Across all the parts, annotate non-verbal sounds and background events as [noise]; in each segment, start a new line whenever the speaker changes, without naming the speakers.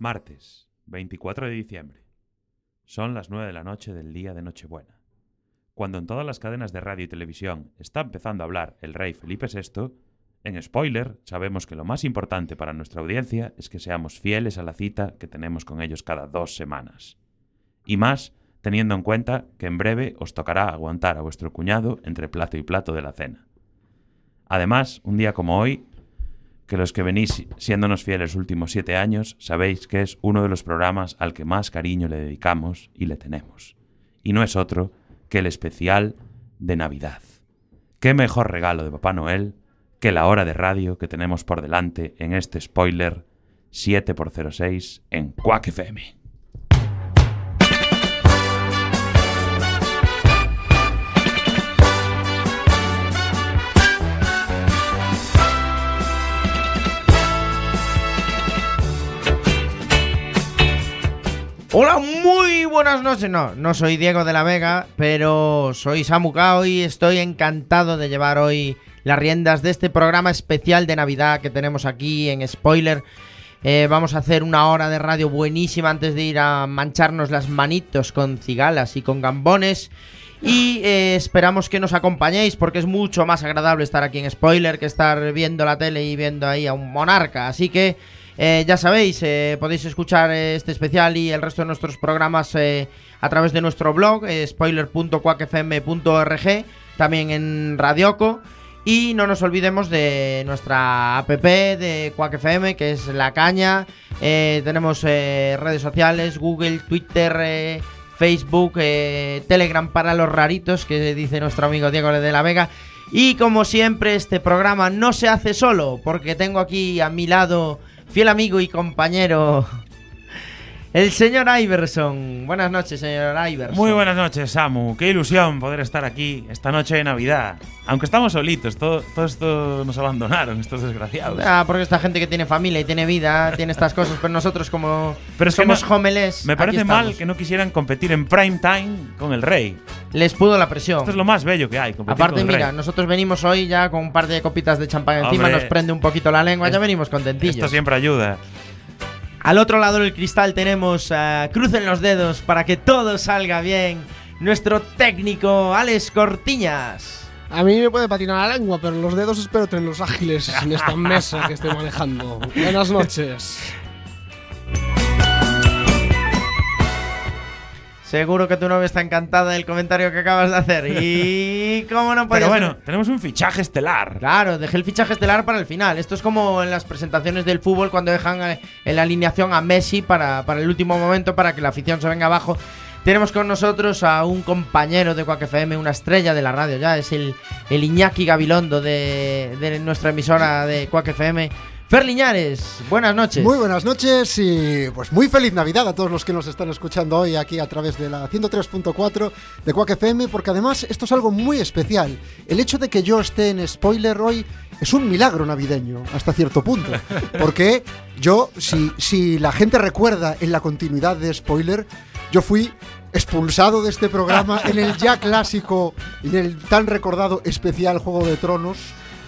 Martes, 24 de diciembre. Son las 9 de la noche del día de Nochebuena. Cuando en todas las cadenas de radio y televisión está empezando a hablar el rey Felipe VI, en spoiler sabemos que lo más importante para nuestra audiencia es que seamos fieles a la cita que tenemos con ellos cada dos semanas. Y más teniendo en cuenta que en breve os tocará aguantar a vuestro cuñado entre plato y plato de la cena. Además, un día como hoy, que los que venís siéndonos fieles los últimos siete años, sabéis que es uno de los programas al que más cariño le dedicamos y le tenemos. Y no es otro que el especial de Navidad. ¿Qué mejor regalo de Papá Noel que la hora de radio que tenemos por delante en este spoiler 7x06 en Quack FM?
Hola, muy buenas noches. No, no soy Diego de la Vega, pero soy Samu Kao y estoy encantado de llevar hoy las riendas de este programa especial de Navidad que tenemos aquí en Spoiler. Eh, vamos a hacer una hora de radio buenísima antes de ir a mancharnos las manitos con cigalas y con gambones. Y eh, esperamos que nos acompañéis porque es mucho más agradable estar aquí en Spoiler que estar viendo la tele y viendo ahí a un monarca. Así que eh, ya sabéis, eh, podéis escuchar este especial y el resto de nuestros programas eh, a través de nuestro blog, spoiler.quackfm.org, también en Radioco. Y no nos olvidemos de nuestra app de Quack FM, que es La Caña. tenemos redes sociales, Google, Twitter, Facebook, Telegram para los raritos, que dice nuestro amigo Diego de la Vega. Y como siempre, este programa no se hace solo, porque tengo aquí a mi lado fiel amigo y compañero, el señor Iverson. Buenas noches, señor Iverson.
Muy buenas noches, Samu. Qué ilusión poder estar aquí esta noche de Navidad. Aunque estamos solitos, todo, todo esto nos abandonaron, estos desgraciados.
Ah, porque esta gente que tiene familia y tiene vida, tiene estas cosas, pero nosotros como
pero
somos
no,
homeless.
Me parece mal que no quisieran competir en prime time con el rey.
Les pudo la presión.
Esto es lo más bello que hay.
Aparte, mira,
rey.
nosotros venimos hoy ya con un par de copitas de champán encima,
Hombre,
nos prende un poquito la lengua,
es,
ya venimos contentillos.
Esto siempre ayuda.
Al otro lado del cristal tenemos uh, Crucen los dedos para que todo salga bien. Nuestro técnico Alex Cortiñas.
A mí me puede patinar la lengua, pero los dedos espero tenerlos ágiles en esta [laughs] mesa que estoy manejando. Buenas noches.
Seguro que tu novia está encantada del comentario que acabas de hacer. [laughs] Y cómo no puede
Pero bueno, tenemos un fichaje estelar.
Claro, dejé el fichaje estelar para el final. Esto es como en las presentaciones del fútbol cuando dejan eh, en la alineación a Messi para, para el último momento para que la afición se venga abajo. Tenemos con nosotros a un compañero de Quack FM, una estrella de la radio ya, es el, el Iñaki Gabilondo de, de nuestra emisora de Quack FM. Fer Liñares, buenas noches.
Muy buenas noches y pues muy feliz Navidad a todos los que nos están escuchando hoy aquí a través de la 103.4 de Quack FM, porque además esto es algo muy especial. El hecho de que yo esté en spoiler hoy es un milagro navideño hasta cierto punto, porque yo, si, si la gente recuerda en la continuidad de spoiler, yo fui expulsado de este programa en el ya clásico y el tan recordado especial Juego de Tronos.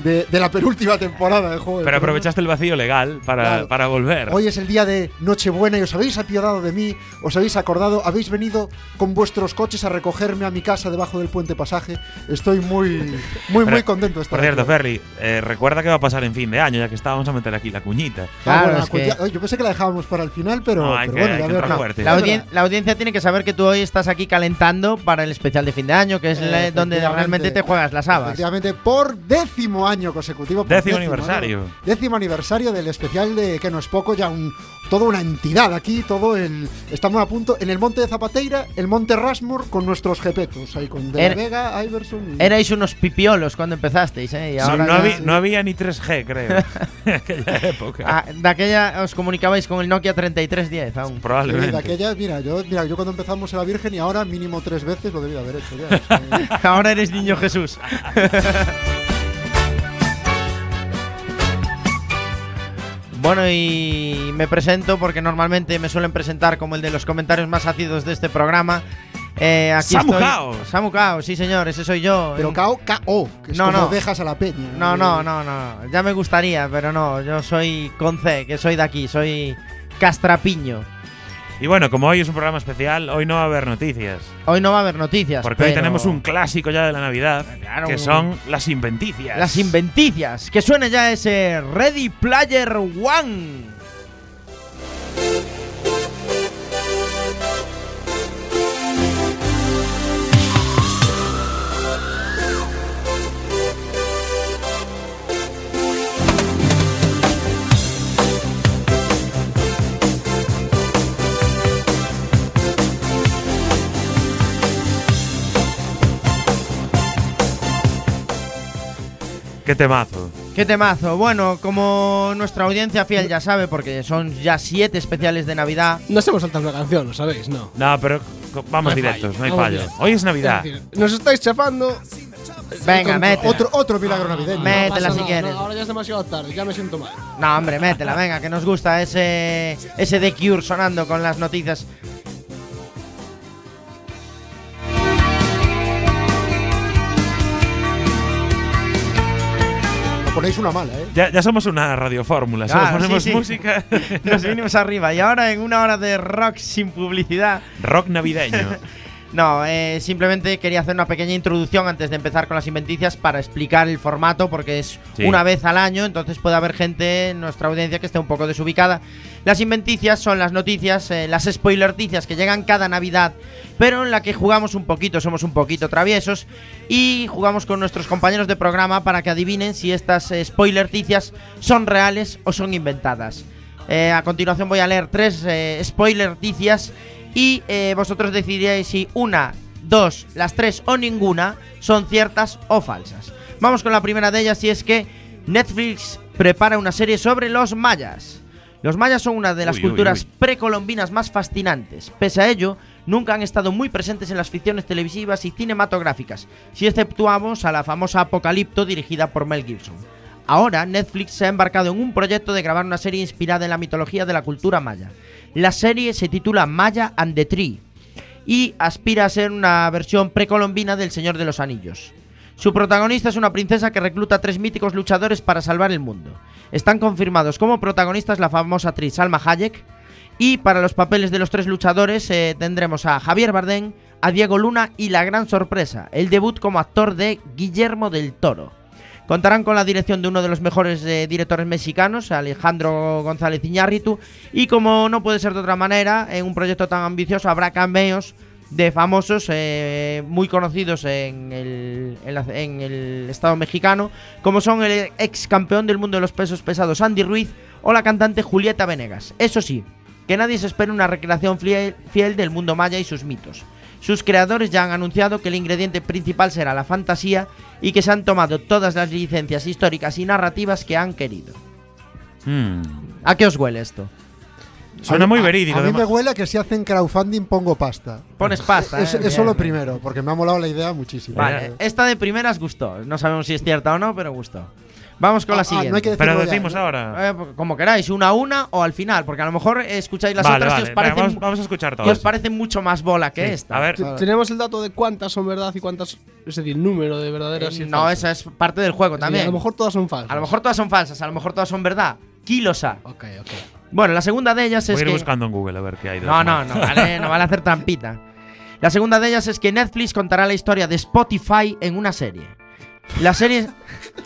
De, de, la penúltima temporada del juego.
Pero aprovechaste el vacío legal para, claro. para, volver.
Hoy es el día de Nochebuena y os habéis apiadado de mí, os habéis acordado, habéis venido con vuestros coches a recogerme a mi casa debajo del puente pasaje. Estoy muy, [laughs] muy,
Pero,
muy contento de estar
Por cierto. Ferry, eh, recuerda que va a pasar en fin de año, ya que estábamos a meter aquí la cuñita.
Ah,
Claro,
bueno,
es que-
yo pensé que la dejábamos para el final, pero,
No, hay
pero
que-
bueno,
hay que entrar fuerte.
La, audien- la audiencia tiene que saber que tú hoy estás aquí calentando para el especial de fin de año, que es la- donde realmente te juegas las habas.
Efectivamente, por décimo año consecutivo. por
Décimo aniversario.
año, décimo aniversario del especial de Que no es poco, ya un, toda una entidad aquí, todo el. Estamos a punto en el monte de Zapateira, el monte Rasmor, con nuestros jepetos, ahí con De
Era-
Vega, Iverson. y-
Erais unos pipiolos cuando empezasteis, ¿eh? Y
Sí,
ahora
no,
ya-
había, no había ni 3G, creo. [laughs] [laughs] en aquella época.
Ah, de aquella os comunicabais con el Nokia 3310 aún.
Sí,
Probablemente.
de aquella, mira yo, mira, yo cuando empezamos era virgen y ahora mínimo tres veces lo debía haber hecho ya. Es [laughs] que-
ahora eres niño Jesús. Bueno, y me presento porque normalmente me suelen presentar como el de los comentarios más ácidos de este programa. Eh, aquí
Samu
estoy-
Cao.
Samu Cao, sí señor, ese soy yo.
Pero KO, KO, que es
No,
como
no.
dejas a la peña.
No, no, no, no. Ya me gustaría, pero no. Yo soy con C, que soy de aquí. Soy Castrapiño.
Y bueno, como hoy es un programa especial, hoy no va a haber noticias.
Hoy no va a haber noticias.
Porque hoy tenemos un clásico ya de la Navidad,
Claro,
que son las inventicias.
Las inventicias. Que suene ya ese Ready Player One.
Qué temazo.
Qué temazo. Bueno, como nuestra audiencia fiel ya sabe, porque son ya siete especiales de Navidad.
Nos hemos saltado una canción, ¿lo sabéis? No.
No, pero vamos
No
directos,
fallo,
no hay
vamos
fallo. Hoy es Navidad.
Es decir, nos estáis chafando.
Venga, métela.
Otro, otro milagro navideño.
Métela
pasa
si quieres.
no, ahora ya es demasiado tarde, ya me siento mal.
No, hombre, métela, venga, que nos gusta ese, ese The Cure sonando con las noticias.
Ponéis una mala, ¿eh?
Ya, ya somos una radiofórmula, solo
Claro,
ponemos
sí, sí.
música.
Nos vinimos arriba. Y ahora en una hora de rock sin publicidad.
Rock navideño. [laughs]
No, eh, simplemente quería hacer una pequeña introducción antes de empezar con las inventicias para explicar el formato, porque es
Sí.
una vez al año, entonces puede haber gente en nuestra audiencia que esté un poco desubicada. Las inventicias son las noticias, eh, las spoilerticias que llegan cada Navidad, pero en la que jugamos un poquito, somos un poquito traviesos y jugamos con nuestros compañeros de programa para que adivinen si estas eh, spoilerticias son reales o son inventadas. Eh, a continuación voy a leer tres spoilerticias y eh, vosotros decidiréis si una, dos, las tres o ninguna son ciertas o falsas. Vamos con la primera de ellas y es que Netflix prepara una serie sobre los mayas. Los mayas son una de las
Uy, uy,
culturas
uy.
precolombinas más fascinantes. Pese a ello, nunca han estado muy presentes en las ficciones televisivas y cinematográficas, si exceptuamos a la famosa Apocalipto dirigida por Mel Gibson. Ahora, Netflix se ha embarcado en un proyecto de grabar una serie inspirada en la mitología de la cultura maya. La serie se titula Maya and the Tree y aspira a ser una versión precolombina del Señor de los Anillos. Su protagonista es una princesa que recluta a tres míticos luchadores para salvar el mundo. Están confirmados como protagonistas la famosa actriz Salma Hayek y para los papeles de los tres luchadores eh, tendremos a Javier Bardem, a Diego Luna y la gran sorpresa, el debut como actor de Guillermo del Toro. Contarán con la dirección de uno de los mejores eh, directores mexicanos, Alejandro González Iñárritu, y como no puede ser de otra manera, en un proyecto tan ambicioso habrá cameos de famosos eh, muy conocidos en el, estado mexicano, como son el ex campeón del mundo de los pesos pesados Andy Ruiz o la cantante Julieta Venegas. Eso sí, que nadie se espere una recreación fiel del mundo maya y sus mitos. Sus creadores ya han anunciado que el ingrediente principal será la fantasía y que se han tomado todas las licencias históricas y narrativas que han querido.
Hmm.
¿A qué os huele esto?
Suena muy
a-
verídico.
A, mí me huele a que si hacen crowdfunding pongo pasta.
Pones pasta.
Eso,
¿eh?
eso
Bien,
lo primero, porque me ha molado la idea muchísimo.
Vale, esta de primeras gustó. No sabemos si es cierta o no, pero gustó. Vamos con
Ah,
la
ah,
siguiente.
no hay que
Pero
ya,
decimos
¿no?
ahora.
Eh, como queráis, una a una o al final, porque a lo mejor escucháis las
Vale,
otras y os parecen,
vamos, a escuchar
y
todos.
os parecen mucho más bola que
Sí.
esta.
A ver.
Tenemos el dato de cuántas son verdad y cuántas. Es decir, número de verdaderas. y
Eh, no,
falsas.
esa es parte del juego
Es decir,
también.
A lo mejor todas son falsas.
A lo mejor todas son falsas, a lo mejor todas son verdad. Kilos a.
Ok, ok.
Bueno, la segunda de ellas
Voy
es
a ir
que.
buscando en Google a ver qué hay. de
No, no, no vale, no vale hacer trampita. La segunda de ellas es que Netflix contará la historia de Spotify en una serie. La serie.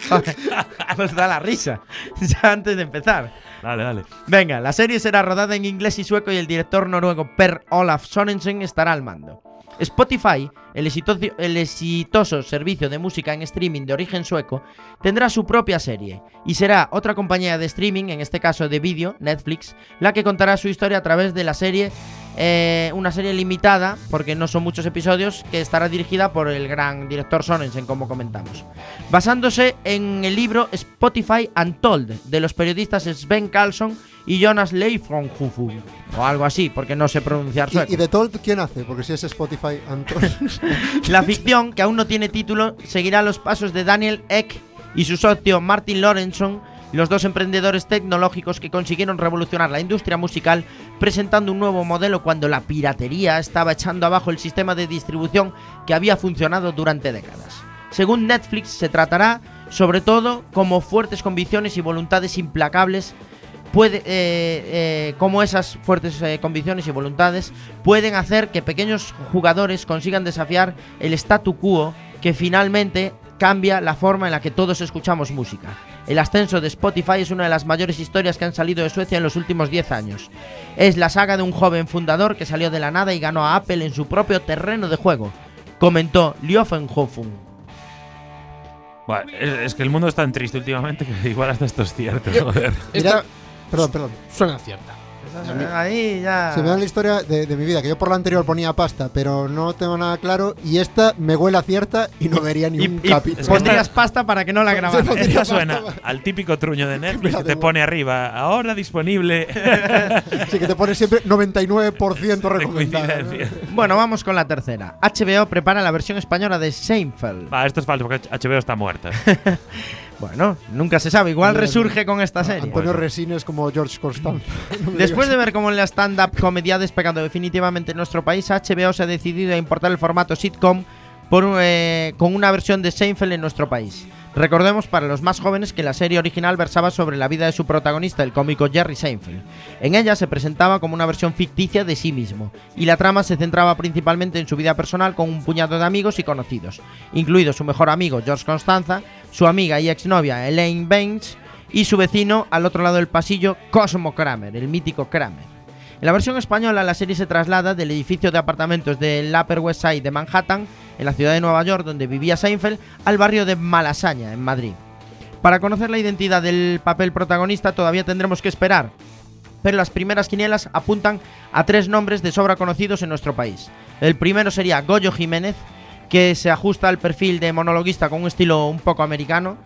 [laughs] pues da la risa. [laughs] Ya antes de empezar.
Dale, dale.
Venga, la serie será rodada en inglés y sueco y el director noruego Per Olaf Sorensen estará al mando. Spotify, el exitoso, el exitoso servicio de música en streaming de origen sueco, tendrá su propia serie y será otra compañía de streaming, en este caso de vídeo, Netflix, la que contará su historia a través de la serie, eh, una serie limitada, porque no son muchos episodios, que estará dirigida por el gran director Sorensen, como comentamos. Basándose en el libro Spotify Untold de los periodistas Sven Carlson y Jonas Leifronhofen, o algo así, porque no sé pronunciar sueco.
¿Y, y de Told quién hace? Porque si es Spotify, entonces. [laughs]
La ficción, que aún no tiene título, seguirá los pasos de Daniel Eck y su socio Martin Lorenson, los dos emprendedores tecnológicos que consiguieron revolucionar la industria musical presentando un nuevo modelo cuando la piratería estaba echando abajo el sistema de distribución que había funcionado durante décadas. Según Netflix, se tratará sobre todo como fuertes convicciones y voluntades implacables eh, eh, cómo esas fuertes eh, convicciones y voluntades pueden hacer que pequeños jugadores consigan desafiar el statu quo que finalmente cambia la forma en la que todos escuchamos música. El ascenso de Spotify es una de las mayores historias que han salido de Suecia en los últimos 10 años. Es la saga de un joven fundador que salió de la nada y ganó a Apple en su propio terreno de juego, comentó Liofenhofen.
Bueno, es, que el mundo es tan triste últimamente que igual hasta esto es cierto, joder.
Esta
Mira- Perdón, perdón.
suena cierta.
Ahí ya.
Se me da la historia de, de mi vida, que yo por la anterior ponía pasta, pero no tengo nada claro. Y esta me huele a cierta y no vería ni
Y,
un
y
capítulo.
pondrías pasta para que no la grabaran.
Sí,
Esta suena al típico truño de Netflix que te pone arriba, ahora disponible. [laughs]
Sí, que te pone siempre 99% [laughs]
de
recomendado.
Bueno, vamos con la tercera. HBO prepara la versión española de Seinfeld.
Va, esto es falso porque HBO está muerta. [laughs]
Bueno, nunca se sabe, igual
Bien.
resurge con esta serie.
Antonio Resines como George. [laughs] No me
Después de ver cómo la stand-up comedia ha despegado definitivamente en nuestro país, HBO se ha decidido a importar el formato sitcom por, eh, con una versión de Seinfeld en nuestro país. Recordemos para los más jóvenes que la serie original versaba sobre la vida de su protagonista, el cómico Jerry Seinfeld. En ella se presentaba como una versión ficticia de sí mismo, y la trama se centraba principalmente en su vida personal con un puñado de amigos y conocidos, incluido su mejor amigo George Constanza, su amiga y exnovia Elaine Baines y su vecino al otro lado del pasillo, Cosmo Kramer, el mítico Kramer. En la versión española, la serie se traslada del edificio de apartamentos del Upper West Side de Manhattan, en la ciudad de Nueva York, donde vivía Seinfeld, al barrio de Malasaña, en Madrid. Para conocer la identidad del papel protagonista todavía tendremos que esperar, pero las primeras quinielas apuntan a tres nombres de sobra conocidos en nuestro país. El primero sería Goyo Jiménez, que se ajusta al perfil de monologuista con un estilo un poco americano.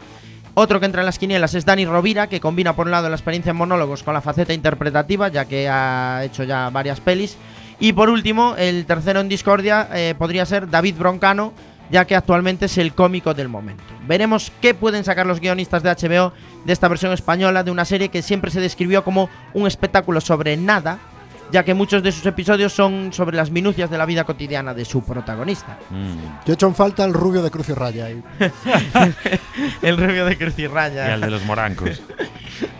Otro que entra en las quinielas es Dani Rovira, que combina por un lado la experiencia en monólogos con la faceta interpretativa, ya que ha hecho ya varias pelis. Y por último, el tercero en discordia eh, podría ser David Broncano, ya que actualmente es el cómico del momento. Veremos qué pueden sacar los guionistas de HBO de esta versión española de una serie que siempre se describió como un espectáculo sobre nada, ya que muchos de sus episodios son sobre las minucias de la vida cotidiana de su protagonista.
Mm.
Yo he hecho en falta el rubio de Cruz y Raya. ahí. [laughs]
el rubio de Cruz y
Y
Raya.
al de los morancos. [laughs]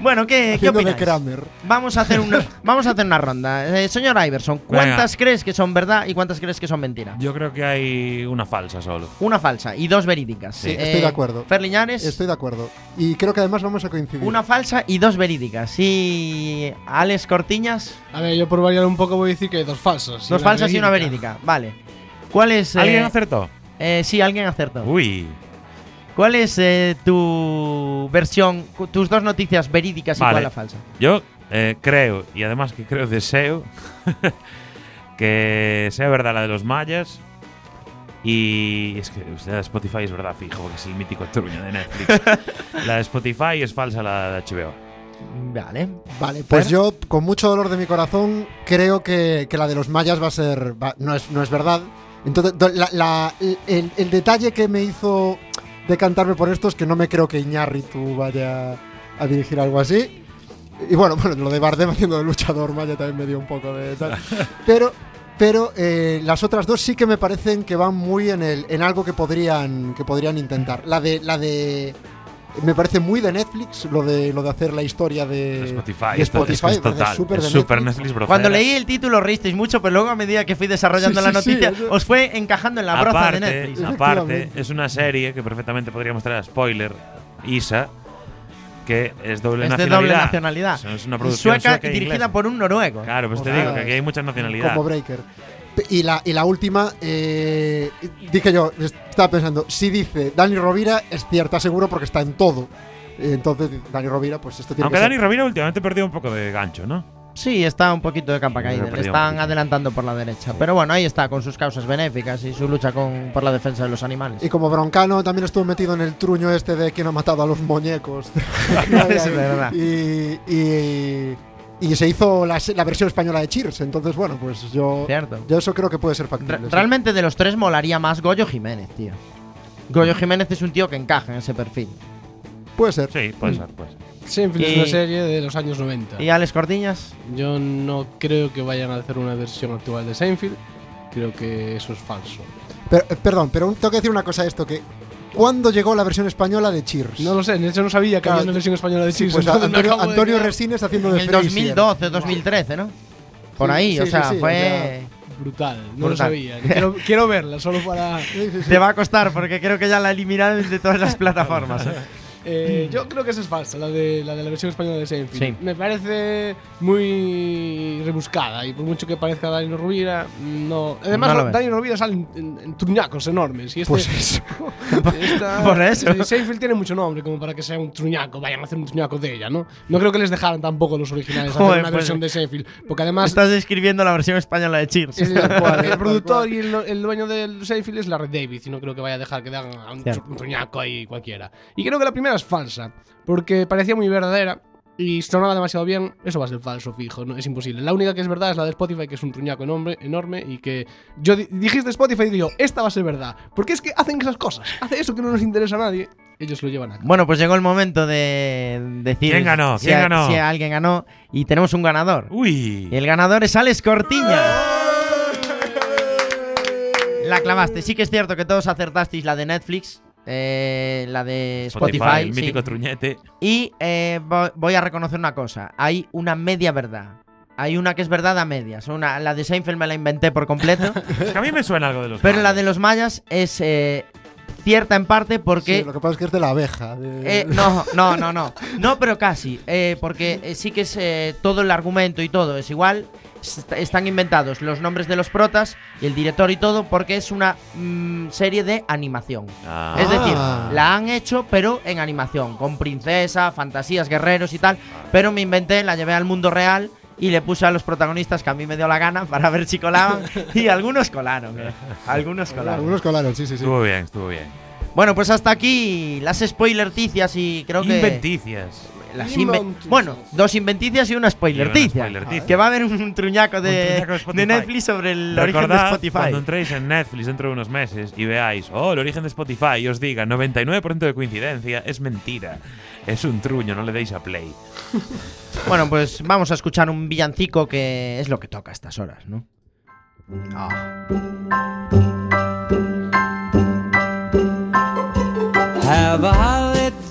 Bueno, ¿qué, qué opináis?
Kramer.
Vamos a hacer una, [laughs] vamos a hacer una ronda. Eh, señor Iverson, ¿cuántas crees que son verdad y cuántas crees que son mentira?
Yo creo que hay una falsa solo.
Una falsa y dos verídicas.
Sí,
estoy de acuerdo.
Fer Liñares,
Estoy de acuerdo. Y creo que además vamos a coincidir.
una falsa y dos verídicas. Y Alex Cortiñas,
A ver, yo por variar un poco voy a decir que hay dos falsas.
dos falsas y una verídica. Vale. ¿Cuál es? eh,
¿Alguien acertó?
eh, sí, alguien acertó.
Uy.
¿Cuál es eh, tu versión, cu- tus dos noticias verídicas y
Vale.
cuál la falsa?
Yo eh, creo, y además que creo, deseo, [laughs] que sea verdad la de los mayas. Y es que o sea, la de Spotify es verdad fijo, porque es el mítico truño de Netflix. [laughs] la de Spotify es falsa la de HBO.
Vale.
Vale, pues
Fer.
yo, con mucho dolor de mi corazón, creo que, que la de los mayas va a ser. va- no, es, no es verdad. Entonces, la- el, el detalle que me hizo decantarme por esto es que no me creo que Iñárritu vaya a dirigir algo así. Y bueno, [laughs] bueno, lo de Bardem haciendo de luchador maya también me dio un poco de tal. [laughs] Pero, pero eh, las otras dos sí que me parecen que van muy en, el, en algo que podrían, que podrían intentar. La de, la de. Me parece muy de Netflix lo de, lo de hacer la historia de,
De Spotify.
de
esto- es, que
Spotify,
es total.
súper
es
de
súper
Netflix.
Netflix, brocera.
Cuando leí el título reísteis mucho, pero luego a medida que fui desarrollando
Sí,
la
sí, sí,
noticia,
eso-
os fue encajando en la broza de
aparte,
Netflix.
aparte, es una serie que perfectamente podríamos traer a spoiler, Isa, que es doble
Es de
nacionalidad.
doble nacionalidad.
O sea, Es una producción
Sueca
sueca
y
e
dirigida
inglesa.
por un noruego.
Claro, pues te
Ostras.
digo que aquí hay mucha nacionalidad.
Como Breaker. Y la, y la última, eh, dije yo, estaba pensando, si dice Dani Rovira, es cierta seguro porque está en todo. Entonces, Dani Rovira, pues esto tiene
Aunque
que
Dani
ser.
Rovira últimamente perdió un poco de gancho, ¿no?
Sí, está un poquito de capa
Yo
caída.
he
Le están adelantando por la derecha. Pero bueno, ahí está, con sus causas benéficas y su lucha con, por la defensa de los animales.
Y como Broncano también estuvo metido en el truño este de quien ha matado a los muñecos. [laughs] [laughs]
Es verdad.
Y, y, y se hizo la, versión española de Cheers. Entonces, bueno, pues yo,
Cierto.
yo eso creo que puede ser
Re-
factible. sí.
realmente de los tres molaría más Goyo Jiménez, tío. Goyo Jiménez es un tío que encaja en ese perfil.
Puede ser.
Sí, puede ser, puede ser.
Seinfeld es una serie de los años 90.
¿Y Alex Cortiñas?
Yo no creo que vayan a hacer una versión actual de Seinfeld. Creo que eso es falso.
Pero, eh, perdón, pero tengo que decir una cosa a esto que ¿cuándo llegó la versión española de Cheers?
No lo sé, de hecho no sabía que
Claro,
había una versión española de
Sí,
Cheers.
pues
entonces [laughs] me
Antonio,
de
Antonio
quedar
Resines haciendo
En
de
el
Fraser.
2012, 2013, ¿no? Por
Sí,
ahí,
sí,
o
sí,
sea,
sí,
fue...
Brutal, no lo
Brutal.
sabía. Quiero, quiero verla solo para. [laughs]
Sí, sí, sí.
Te va a costar porque creo que ya la eliminaron de todas las [laughs] plataformas. ¿eh?
Eh, yo creo que esa es falsa, la de la, de la versión española de Seinfeld.
Sí.
Me parece muy rebuscada y por mucho que parezca Dani Rovira, no. Además,
No.
Dani Rovira sale en, en- en truñacos enormes. Y este,
Pues eso. [laughs]
esta-
Por eso.
eh, Seinfeld tiene mucho nombre como para que sea un truñaco, vayan a hacer un truñaco de ella, ¿no? No creo que les dejaran tampoco los originales hacer
Joder,
una
pues-
versión de Seinfeld, porque además
Estás describiendo la versión española de Cheers. [laughs]
tal cual, el productor y el, el dueño del Seinfeld es la Red David y no creo que vaya a dejar que hagan a un, un truñaco ahí cualquiera. Y creo que la primera es falsa, porque parecía muy verdadera y sonaba demasiado bien. Eso va a ser falso, fijo, no es imposible. La única que es verdad es la de Spotify, que es un truñaco enorme, enorme y que yo di- dijiste Spotify y digo, esta va a ser verdad. Porque es que hacen esas cosas, hace eso que no nos interesa a nadie, ellos lo llevan a cabo.
Bueno, pues llegó el momento de decir
¿Quién ganó?
si
¿Quién
a-
ganó?
si alguien ganó y tenemos un ganador.
Uy.
Y el ganador es Alex Cortiña. La clavaste. Sí que es cierto que todos acertasteis la de Netflix, eh, la de Spotify.
el
sí.
mítico truñete.
Y eh, vo- voy a reconocer una cosa. Hay una media verdad. Hay una que es verdad a medias. Una, la de Seinfeld me la inventé por completo. [laughs]
Es que a mí me suena algo de los
pero la
mayas.
de los mayas es eh, cierta en parte porque...
Sí, lo que pasa es que es de la abeja. de-
Eh, no, no, no, no. No, pero casi. eh, porque eh, sí que es eh, todo el argumento y todo es igual. Est- están inventados los nombres de los protas y el director y todo porque es una mm, serie de animación.
Ah.
Es decir,
Ah.
la han hecho pero en animación, con princesa, fantasías, guerreros y tal. Pero me inventé, la llevé al mundo real y le puse a los protagonistas que a mí me dio la gana para ver si colaban. [laughs] y algunos colaron, eh. Algunos colaron.
Algunos colaron, sí, sí, sí.
Estuvo bien, estuvo bien.
Bueno, pues hasta aquí las spoilerticias y creo que...
Inventicias.
Las bueno, dos inventicias y una spoilerticia.
Y una spoilerticia.
Que va a haber un truñaco de,
Un truñaco de Spotify.
de Netflix sobre el origen de Spotify.
cuando entréis en Netflix dentro de unos meses y veáis, oh, el origen de Spotify, y os diga 99% de coincidencia, es mentira. Es un truño, no le deis a play. [laughs]
Bueno, pues vamos a escuchar un villancico que es lo que toca a estas horas, ¿no? Ah.
Have a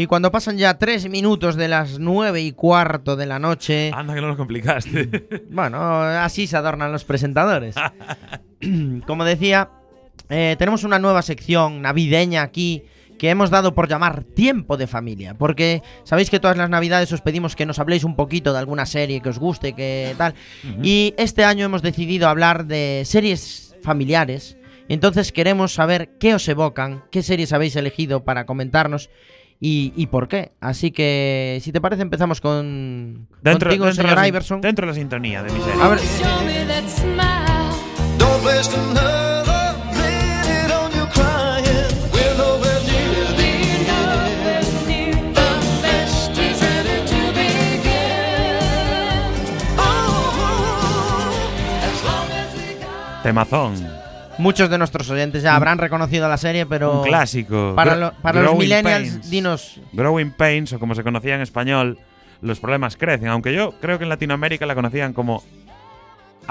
Y cuando pasan ya tres minutos de las nueve y cuarto de la noche,
Anda que no lo complicaste. [laughs]
bueno, así se adornan los presentadores. [laughs] Como decía, eh, tenemos una nueva sección navideña aquí que hemos dado por llamar Tiempo de Familia, porque sabéis que todas las navidades os pedimos que nos habléis un poquito de alguna serie que os guste, que tal. Y este año hemos decidido hablar de series familiares. Entonces queremos saber qué os evocan, qué series habéis elegido para comentarnos y, y por qué. Así que, si te parece, empezamos con contigo,
de
señor
la,
Iverson.
dentro de la sintonía de mi serie.
A ver.
Temazón.
Muchos de nuestros oyentes ya habrán reconocido la serie, pero
Un clásico.
para,
Gro-
lo- para los millennials,
Pains.
dinos.
Growing Pains, o como se conocía en español, los problemas crecen. Aunque yo creo que en Latinoamérica la conocían como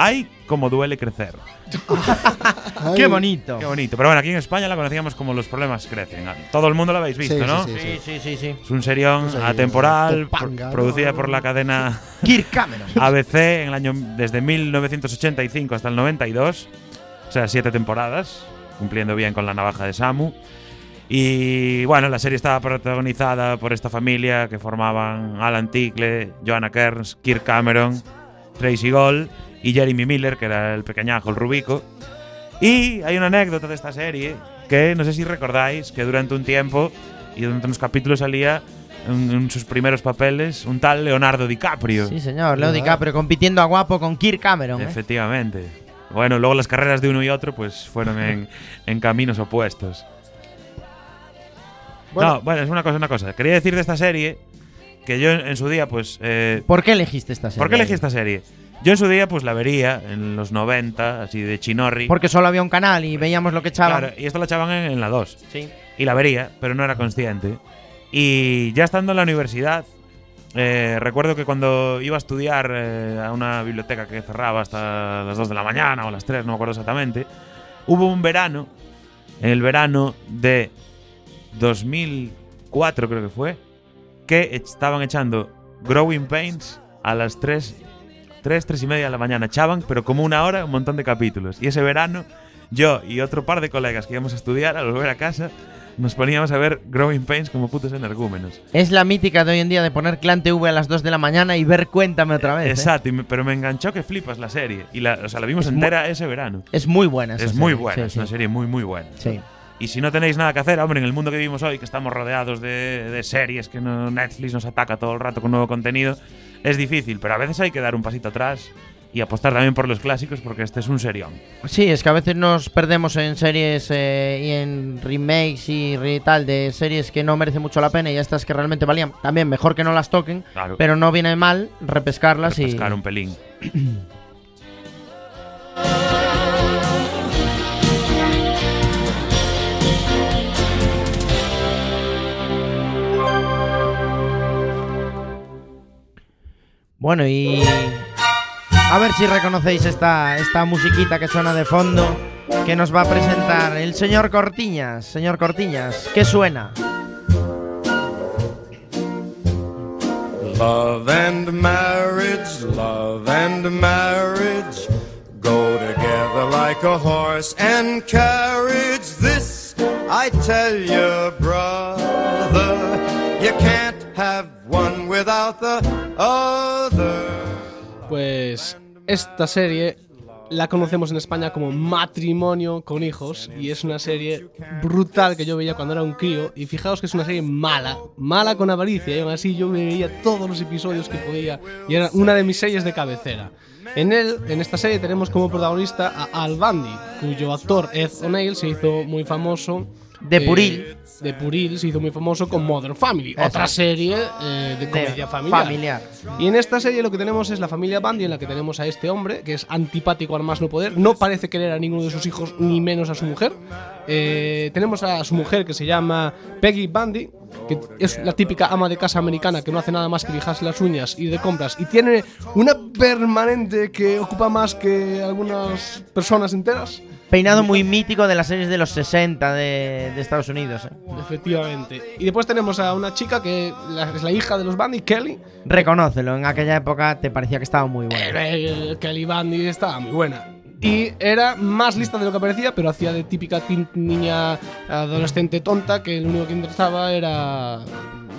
Ay, como duele crecer. [laughs]
¡Qué bonito!
Qué bonito. Pero bueno, aquí en España la conocíamos como Los problemas crecen. Todo el mundo lo habéis visto,
Sí,
¿no?
sí,
Sí, sí, sí, sí.
Es un serión
Pues
atemporal,
Topanga,
pro-
¿no?
producida por la cadena
Kirk Cameron.
ABC en el año desde 1985 hasta el 92. O sea, siete temporadas, cumpliendo bien con la navaja de Samu. Y bueno, la serie estaba protagonizada por esta familia que formaban Alan Tickle, Joanna Kearns, Kirk Cameron, Tracy Gold y Jeremy Miller, que era el pequeñajo, el rubico. Y hay una anécdota de esta serie que no sé si recordáis que durante un tiempo y durante unos capítulos salía en, en sus primeros papeles un tal Leonardo DiCaprio.
Sí, señor. Leo. DiCaprio compitiendo a guapo con Kirk Cameron. ¿eh?
Bueno, luego las carreras de uno y otro pues fueron en, en caminos opuestos.
Bueno,
No, bueno, es una cosa, una cosa. Quería decir de esta serie que yo en, en su día pues... eh,
¿Por qué elegiste esta serie?
¿Por qué elegí esta serie? Yo en su día pues la vería en los 90, así de chinorri.
Porque solo había un canal y veíamos lo que echaban.
Claro, y esto la echaban en, en la 2.
Sí.
Y la vería, pero no era consciente. Y ya estando en la universidad, eh, recuerdo que cuando iba a estudiar eh, a una biblioteca que cerraba hasta las 2 de la mañana o las 3, no me acuerdo exactamente, hubo un verano, en el verano de 2004 creo que fue, que estaban echando Growing Pains a las 3, 3, 3 y media de la mañana. Echaban, pero como una hora, un montón de capítulos. Y ese verano, yo y otro par de colegas que íbamos a estudiar, al volver a casa, nos poníamos a ver Growing Pains como putos energúmenos.
Es la mítica de hoy en día de poner Clan TV a las 2 de la mañana y ver Cuéntame otra vez. ¿eh?
Exacto, me- pero me enganchó que flipas la serie. Y la, o sea, la vimos
Es
entera ese verano.
Es muy buena esa
Es muy buena,
Sí,
es una serie muy, muy buena.
Sí.
Y si no tenéis nada que hacer, hombre, en el mundo que vivimos hoy, que estamos rodeados de, de series, que no- Netflix nos ataca todo el rato con nuevo contenido, es difícil, pero a veces hay que dar un pasito atrás y apostar también por los clásicos porque este es un serión.
Sí, es que a veces nos perdemos en series eh, y en remakes y re- tal de series que no merecen mucho la pena y estas que realmente valían. También mejor que no las toquen,
Claro,
pero no viene mal repescarlas
pescar
y.
un pelín.
Bueno, y. A ver si reconocéis esta, esta musiquita que suena de fondo que nos va a presentar el señor Cortiñas. Señor Cortiñas, ¿qué suena?
Love and marriage, love and marriage go together like a horse and carriage. This I tell you, brother, you can't have one without the other.
Pues esta serie la conocemos en España como Matrimonio con hijos y es una serie brutal que yo veía cuando era un crío y fijaos que es una serie mala, mala con avaricia y aún así yo veía todos los episodios que podía y era una de mis series de cabecera. En él, en esta serie tenemos como protagonista a Al Bundy, cuyo actor Ed O'Neill se hizo muy famoso
De
eh,
Puril.
de Puril se hizo muy famoso con Modern Family, otra serie eh, de
De
comedia familiar.
familiar.
Y en esta serie lo que tenemos es la familia Bundy, en la que tenemos a este hombre, que es antipático al más no poder. No parece querer a ninguno de sus hijos, ni menos a su mujer. Eh, tenemos a su mujer, que se llama Peggy Bundy, que es la típica ama de casa americana que no hace nada más que lijarse las uñas, ir de compras. Y tiene una permanente que ocupa más que algunas personas enteras.
Peinado muy mítico de las series de los 60 de, de Estados Unidos. ¿eh?
Efectivamente. Y después tenemos a una chica que la- es la hija de los Bundy, Kelly.
Reconócelo, en aquella época te parecía que estaba muy bueno.
Eh, Kelly Bundy estaba muy buena. Y era más lista de lo que parecía, pero hacía de típica niña adolescente tonta que lo único que interesaba era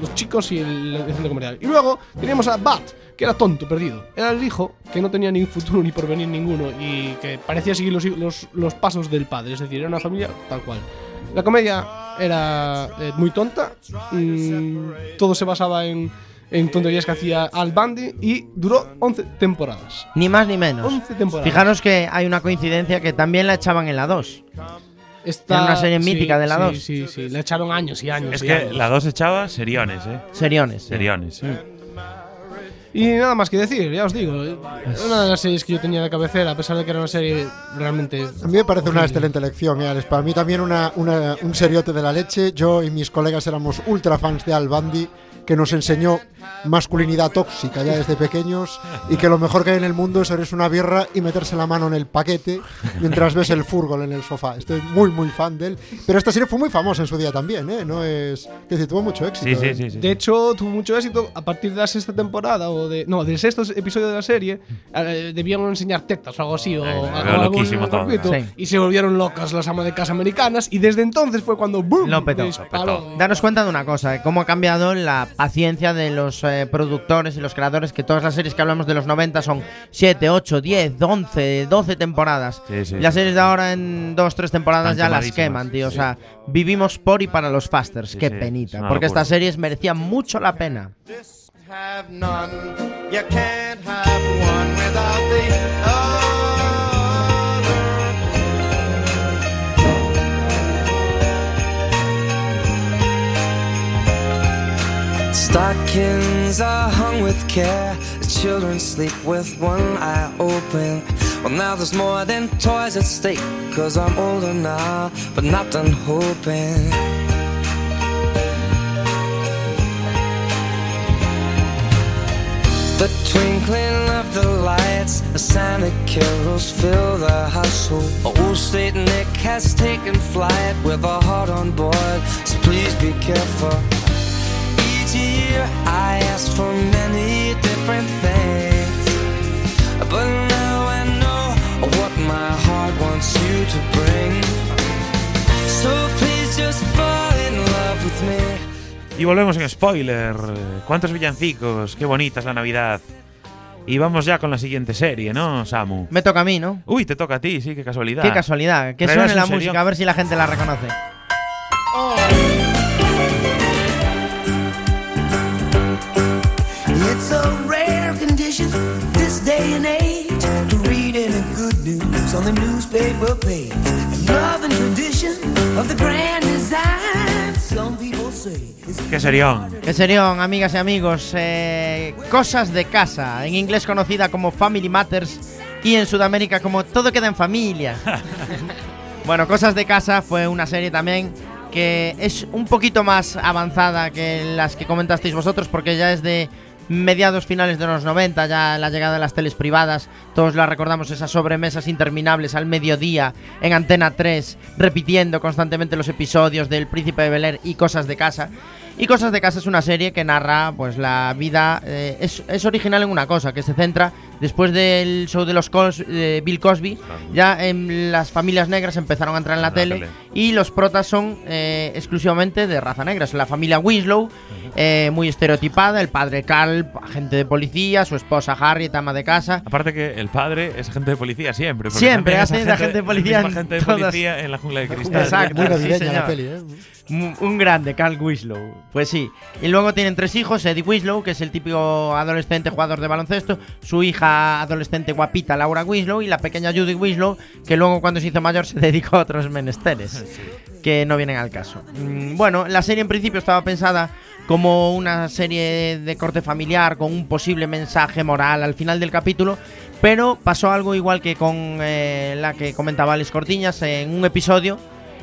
los chicos y el, el centro comercial. Y luego teníamos a Bat, que era tonto, perdido. Era el hijo que no tenía ni futuro ni porvenir ninguno y que parecía seguir los, los- los pasos del padre. Es decir, era una familia tal cual. La comedia era eh, muy tonta. mm, todo se basaba en, en tonterías que hacía Al Bundy y duró 11 temporadas.
Ni más ni menos.
11 temporadas.
Fijaros que hay una coincidencia que también la echaban en la 2.
Esta-
Era una serie mítica de la
sí,
dos.
Sí, sí, le echaron años y años.
Es
y
que
años.
la 2 echaba seriones, ¿eh?
Seriones. sí.
Seriones.
Y nada más que decir, ya os digo. una de las series que yo tenía de cabecera, a pesar de que era una serie realmente.
A mí me parece una excelente elección, eh, Alex. Para mí también una, una- un seriote de la leche. Yo y mis colegas éramos ultra fans de Al Bundy. Que nos enseñó masculinidad tóxica ya desde pequeños y que lo mejor que hay en el mundo es abrirse una birra y meterse la mano en el paquete mientras ves el fútbol en el sofá. Estoy muy, muy fan de él. Pero esta serie fue muy famosa en su día también, ¿eh? No es... Que decir, tuvo mucho éxito.
Sí, sí,
¿eh?
sí. sí.
De hecho, tuvo mucho éxito a partir de la sexta temporada o de. No, del sexto episodio de la serie. eh, debían enseñar tetas o algo así. O,
Ay,
algo-
todo.
Y se volvieron locas las amas de casa americanas. Y desde entonces fue cuando. ¡Boom!
Lo petó.
disparó.
Daros cuenta de una cosa, eh, cómo ha cambiado la paciencia de los eh, productores y los creadores, que todas las series que hablamos de los 90 son 7, 8, 10, 11, 12 temporadas.
Sí, sí,
y las series de ahora en 2, 3 temporadas ya las queman, tío. O sea, vivimos por y para los fasters.
Sí,
Qué penita. Porque estas series merecían mucho la pena.
have none. You can't have one without the other.
Stockings are hung with care. The children sleep with one eye open. Well, now there's more than toys at stake. Cause I'm older now, but not done hoping. The twinkling of the lights, the Santa carols fill the household. Old Saint Nick has taken flight with a heart on board, so please be careful. Each year I ask for many different things, but now I know what my heart wants you to bring. So please just fall in love with me.
Y volvemos en spoiler. ¿Cuántos villancicos? Qué bonita es la Navidad. Y vamos ya con la siguiente serie, ¿no, Samu?
Me toca a mí, ¿no?
Uy, te toca a ti, sí, qué casualidad.
Qué casualidad. Que suene la música, a ver si la gente la reconoce.
A rare condition this day and age to read any good news on the newspaper page. Love and tradition of the grand design. Some people say it's
Qué serión.
Que serión, amigas y amigos. eh, Cosas de casa, en inglés conocida como Family Matters y en Sudamérica como Todo queda en familia. [laughs] bueno, Cosas de casa fue una serie también que es un poquito más avanzada que las que comentasteis vosotros porque ya es de mediados finales de los 90, ya la llegada de las teles privadas, todos la recordamos esas sobremesas interminables al mediodía en Antena 3, repitiendo constantemente los episodios del Príncipe de Bel Air y Cosas de casa. Y Cosas de casa es una serie que narra pues la vida, eh, es, es original en una cosa, que se centra después del show de los Cos- Bill Cosby, ya en las familias negras empezaron a entrar en la,
En la
tele,
tele.
y los protas son eh, exclusivamente de raza negra. Es la familia Winslow, eh, muy estereotipada, el padre Carl, agente de policía, su esposa Harriet, ama de casa.
Aparte que el padre es agente de policía siempre.
Siempre hace de agente de policía
agente de policía en la jungla de [laughs] cristal.
Exacto.
Muy
sí,
la peli, ¿eh?
Un, grande, Carl Winslow. Pues sí. Y luego tienen tres hijos: Eddie Winslow, que es el típico adolescente jugador de baloncesto, su hija adolescente guapita, Laura Winslow, y la pequeña Judy Winslow, que luego cuando se hizo mayor se [laughs] dedicó a otros menesteres que no vienen al caso. Mm, Bueno, la serie en principio estaba pensada como una serie de corte familiar con un posible mensaje moral al final del capítulo, pero pasó algo igual que con eh, la que comentaba Alex Cortiñas en un episodio.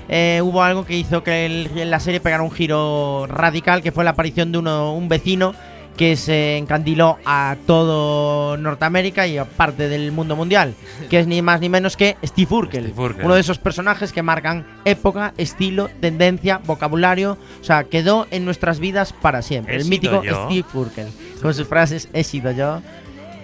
Eh, hubo algo que hizo que el- la serie pegara un giro radical, que fue la aparición de uno, un vecino que se encandiló a todo Norteamérica y a parte del mundo mundial, que es ni más ni menos que Steve Urkel,
Steve Urkel.
uno de esos personajes que marcan época, estilo, tendencia, vocabulario, o sea, quedó en nuestras vidas para siempre. El mítico
yo.
Steve Urkel, con sus frases he sido yo.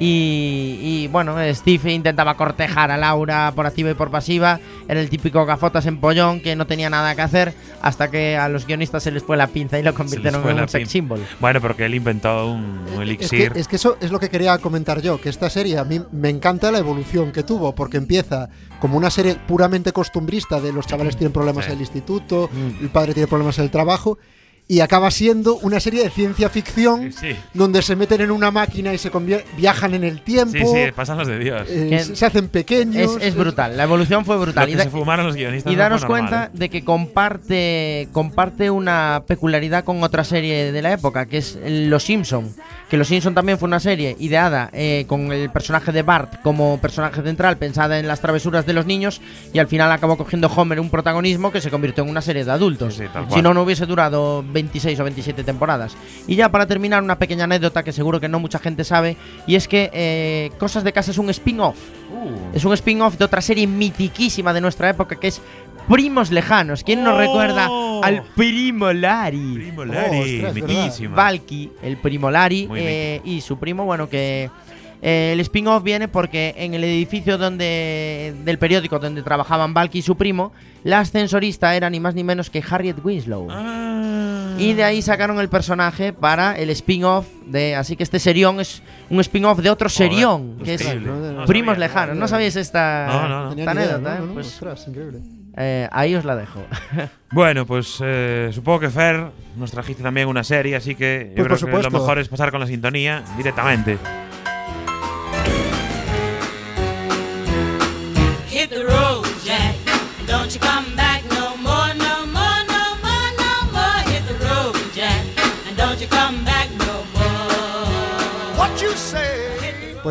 Y, y, bueno, Steve intentaba cortejar a Laura por activa y por pasiva. Era el típico gafotas en pollón que no tenía nada que hacer hasta que a los guionistas se les fue la pinza y lo convirtieron en un sex symbol.
Bueno, porque él inventó un, un
Es que,
elixir.
es que eso es lo que quería comentar yo, que esta serie a mí me encanta la evolución que tuvo, porque empieza como una serie puramente costumbrista de los chavales tienen problemas
Sí.
en el instituto,
Mm.
el padre tiene problemas en el trabajo, y acaba siendo una serie de ciencia ficción
Sí,
donde se meten en una máquina y se convier- viajan en el tiempo,
sí, sí, pasan los de Dios.
eh, se hacen pequeños.
Es, es brutal, la evolución fue
Lo
brutal.
que
Y
se fumaron los guionistas.
Y
no
daros cuenta de que comparte, comparte una peculiaridad con otra serie de la época, que es Los Simpson. Que Los Simpson también fue una serie ideada eh, con el personaje de Bart como personaje central, pensada en las travesuras de los niños, y al final acabó cogiendo Homer un protagonismo que se convirtió en una serie de adultos.
Sí, sí, tal
si no, no hubiese durado 26 o 27 temporadas. Y ya para terminar, una pequeña anécdota que seguro que no mucha gente sabe, y es que eh, Cosas de Casa es un spin-off.
Uh,
Es un spin-off de otra serie mitiquísima de nuestra época que es Primos Lejanos. ¿Quién nos
Oh.
recuerda al Primo Lari?
Primo Lari,
ostras.
Valky, el primo Lari,
Muy
eh, y su primo, bueno, que eh, el spin-off viene porque en el edificio donde del periódico donde trabajaban Valky y su primo, la ascensorista era ni más ni menos que Harriet Winslow.
Ah.
Y de ahí sacaron el personaje para el spin-off de. Así que este serión es un spin-off de otro
Joder,
serión, que es.
No
Primos. Lejanos. ¿No sabíais esta,
No, no,
esta
idea,
anécdota?
¿no?
eh? Pues
ostras, increíble.
eh, ahí os la dejo. [laughs]
Bueno, pues eh, supongo que Fer nos trajiste también una serie, así que yo
Pues por
creo que lo mejor es pasar con la sintonía directamente.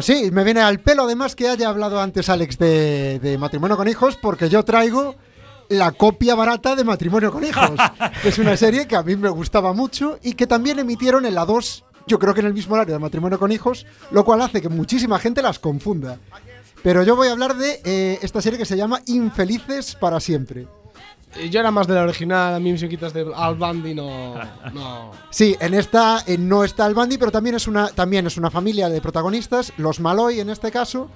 Sí, me viene al pelo además que haya hablado antes Alex de, matrimonio con hijos, porque yo traigo la copia barata de matrimonio con hijos, es una serie que a mí me gustaba mucho y que también emitieron en la 2, yo creo que en el mismo horario de matrimonio con hijos, lo cual hace que muchísima gente las confunda. Pero yo voy a hablar de eh, esta serie que se llama Infelices para siempre.
Eh, Yo era más de la original, a mí si quitas de Al Bundy no. no. [laughs]
Sí, en esta eh, no está el Bandy, pero también es una también es una familia de protagonistas, los Malloy en este caso,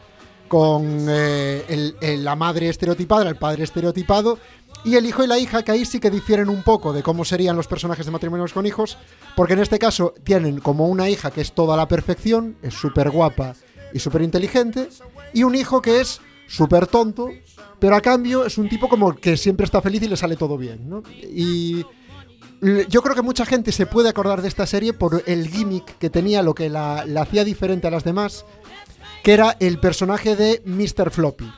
con eh, la madre estereotipada, el padre estereotipado y el hijo y la hija que ahí sí que difieren un poco de cómo serían los personajes de matrimonios con hijos, porque en este caso tienen como una hija que es toda la perfección, es súper guapa y súper inteligente, y un hijo que es súper tonto, pero a cambio es un tipo como que siempre está feliz y le sale todo bien, ¿no? Y Yo creo que mucha gente se puede acordar de esta serie por el gimmick que tenía, lo que la, la hacía diferente a las demás, que era el personaje de Mr. Floppy.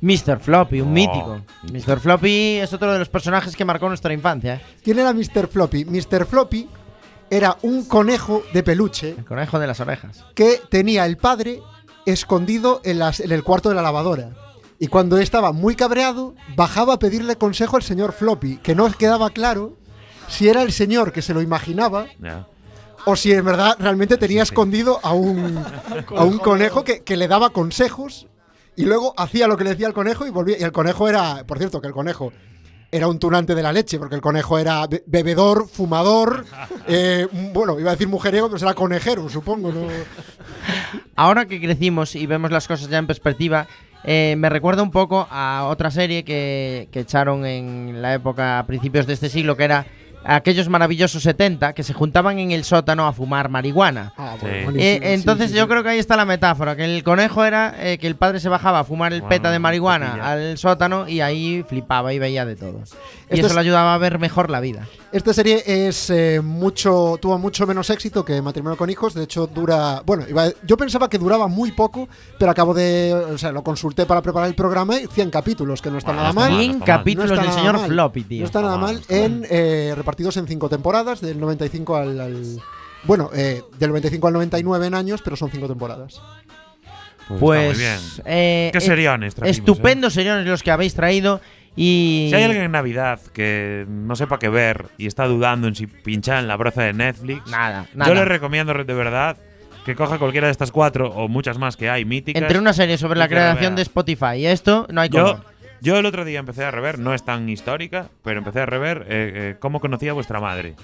Mr. Floppy, un
Oh.
mítico. Mr. Floppy es otro de los personajes que marcó nuestra infancia. ¿eh?
¿Quién era Mr. Floppy? Mr. Floppy era un conejo de peluche
El conejo de las orejas.
que tenía el padre escondido en, las- en el cuarto de la lavadora. Y cuando estaba muy cabreado, bajaba a pedirle consejo al señor Floppy, que no quedaba claro si era el señor que se lo imaginaba o si en verdad realmente tenía
Sí, sí.
escondido a un, a un conejo que, que le daba consejos y luego hacía lo que le decía el conejo y volvía. Y el conejo era, por cierto, que el conejo era un tunante de la leche, porque el conejo era be- bebedor, fumador, [laughs] eh, bueno, iba a decir mujeriego, pero será conejero, supongo, ¿no?
Ahora que crecimos y vemos las cosas ya en perspectiva, eh, me recuerda un poco a otra serie que, que echaron en la época, a principios de este siglo, que era aquellos maravillosos 70 que se juntaban en el sótano a fumar marihuana.
Ah,
Sí.
Eh,
sí,
entonces
sí,
yo creo que ahí está la metáfora, que el conejo era eh, que el padre se bajaba a fumar el
Bueno,
peta de marihuana al sótano y ahí flipaba y veía de todo. Y
Esto
eso
es-
le ayudaba a ver mejor la vida.
Esta serie es eh, mucho, tuvo mucho menos éxito que Matrimonio con Hijos. De hecho, dura. Bueno, iba- yo pensaba que duraba muy poco, pero acabo de. O sea, lo consulté para preparar el programa y 100 capítulos, que no está
Bueno,
nada mal.
mal,
100
está mal.
capítulos
No
del señor
mal.
Floppy, tío.
No está nada mal. En, eh, repartidos en 5 temporadas, del 95 al. al- bueno, eh, del 95 al 99 en años, pero son 5 temporadas.
Pues,
Pues,
muy bien.
eh,
¿Qué seriones trajimos, eh?
Estupendos seriones los que habéis traído y...
Si hay alguien en Navidad que no sepa qué ver y está dudando en si pinchar en la broza de Netflix,
Nada, nada.
yo le recomiendo de verdad que coja cualquiera de estas cuatro o muchas más que hay míticas.
Entre una serie sobre la creación de Spotify y esto, no hay
yo,
color.
yo el otro día empecé a rever, no es tan histórica, pero empecé a rever eh, eh, cómo conocía a vuestra madre.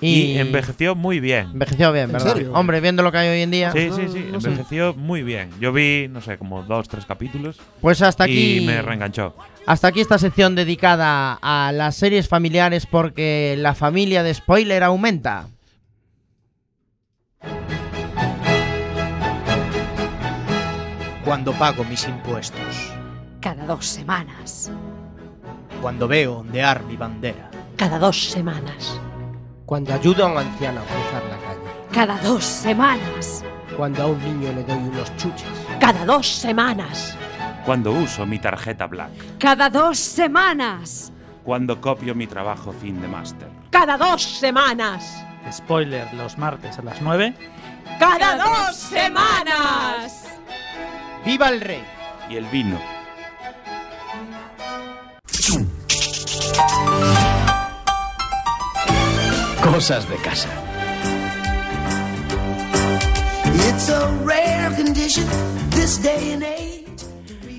Y, envejeció muy bien.
Envejeció bien,
¿En
¿verdad?
serio?
Hombre, viendo lo que hay hoy en día,
Sí, sí, sí,
no sé.
envejeció muy bien. Yo vi, no sé, como dos, tres capítulos
pues hasta aquí...
y me reenganchó.
Hasta aquí esta sección dedicada a las series familiares porque la familia de spoiler aumenta.
Cuando pago mis impuestos.
Cada dos semanas.
Cuando veo ondear mi bandera.
Cada dos semanas.
Cuando ayudo a un anciano a cruzar la calle.
Cada dos semanas.
Cuando a un niño le doy unos chuches.
Cada dos semanas.
Cuando uso mi tarjeta Black.
Cada dos semanas.
Cuando copio mi trabajo fin de máster.
Cada dos semanas.
Spoiler los martes a las 9.
Cada dos semanas.
¡Viva el rey!
Y el vino.
Cosas de casa.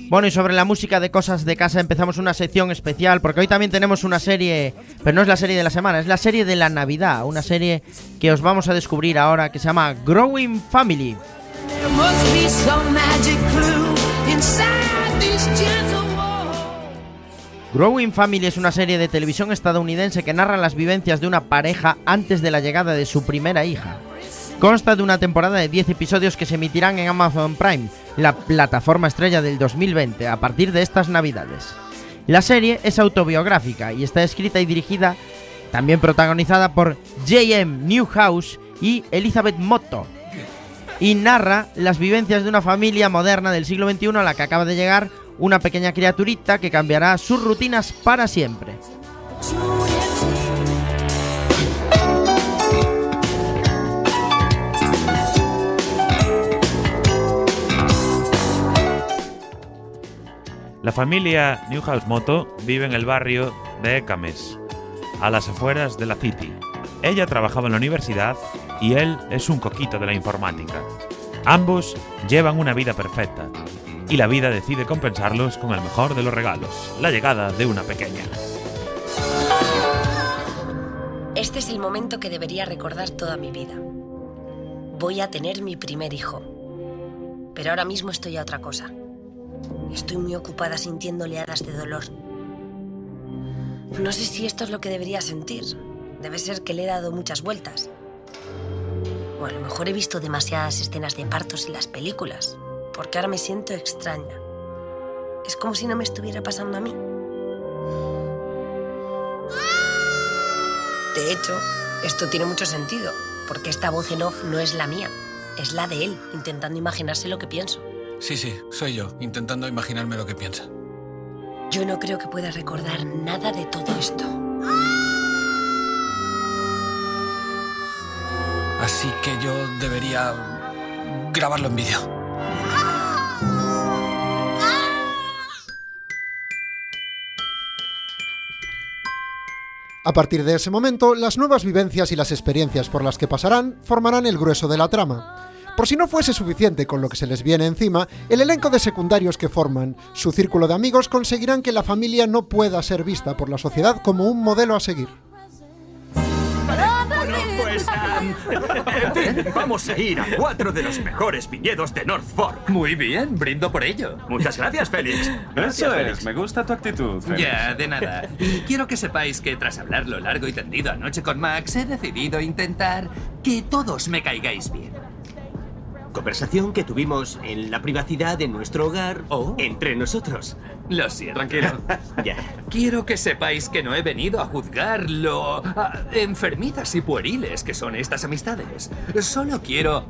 Bueno, y sobre la música de cosas de casa empezamos una sección especial porque hoy también tenemos una serie, pero no es la serie de la semana, es la serie de la Navidad, una serie que os vamos a descubrir ahora que se llama Growing Family. Growing Family es una serie de televisión estadounidense que narra las vivencias de una pareja antes de la llegada de su primera hija. Consta de una temporada de 10 episodios que se emitirán en Amazon Prime, la plataforma estrella del 2020, a partir de estas navidades. La serie es autobiográfica y está escrita y dirigida, también protagonizada por J.M. Newhouse y Elizabeth Motto, y narra las vivencias de una familia moderna del siglo XXI a la que acaba de llegar una pequeña criaturita que cambiará sus rutinas para siempre.
La familia Newhouse Moto vive en el barrio de Cames, a las afueras de la City. Ella trabajaba en la universidad y él es un coquito de la informática. Ambos llevan una vida perfecta y la vida decide compensarlos con el mejor de los regalos, la llegada de una pequeña.
Este es el momento que debería recordar toda mi vida. Voy a tener mi primer hijo. Pero ahora mismo estoy a otra cosa. Estoy muy ocupada sintiendo oleadas de dolor. No sé si esto es lo que debería sentir. Debe ser que le he dado muchas vueltas. O a lo mejor he visto demasiadas escenas de partos en las películas, porque ahora me siento extraña. Es como si no me estuviera pasando a mí. De hecho, esto tiene mucho sentido, porque esta voz en off no es la mía, es la de él, intentando imaginarse lo que pienso.
Sí, sí, soy yo, intentando imaginarme lo que piensa.
Yo no creo que pueda recordar nada de todo esto.
Así que yo debería grabarlo en vídeo.
A partir de ese momento, las nuevas vivencias y las experiencias por las que pasarán formarán el grueso de la trama. Por si no fuese suficiente con lo que se les viene encima, el elenco de secundarios que forman su círculo de amigos conseguirán que la familia no pueda ser vista por la sociedad como un modelo a seguir.
En fin, [laughs] vamos a ir a cuatro de los mejores viñedos de North Fork.
Muy bien, brindo por ello.
Muchas gracias, Félix. Gracias,
Eso
Félix.
es, me gusta tu actitud. Félix.
Ya, de nada. Y quiero que sepáis que tras hablarlo largo y tendido anoche con Max, he decidido intentar que todos me caigáis bien.
Conversación que tuvimos en la privacidad de nuestro hogar entre nosotros.
Lo siento.
Tranquilo. [laughs]
Ya.
Quiero que sepáis que no he venido a juzgar lo ah, enfermizas y pueriles que son estas amistades. Solo quiero...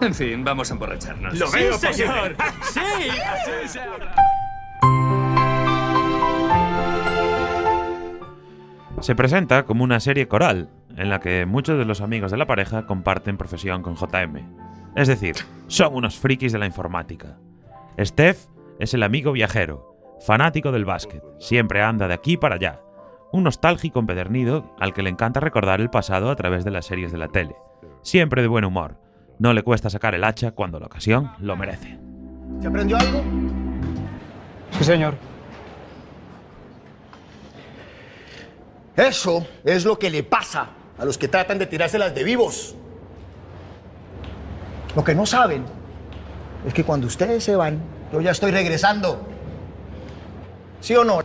En fin, vamos a emborracharnos.
¡Lo
Sí,
veo
señor! [laughs] ¡Sí! así se habla.
Se presenta como una serie coral, en la que muchos de los amigos de la pareja comparten profesión con JM. Es decir, son unos frikis de la informática. Steph es el amigo viajero, fanático del básquet, siempre anda de aquí para allá. Un nostálgico empedernido al que le encanta recordar el pasado a través de las series de la tele. Siempre de buen humor. No le cuesta sacar el hacha cuando la ocasión lo merece.
¿Se aprendió algo?
Sí, señor.
Eso es lo que le pasa a los que tratan de tirárselas de vivos. Lo que no saben es que cuando ustedes se van, yo ya estoy regresando. ¿Sí o no?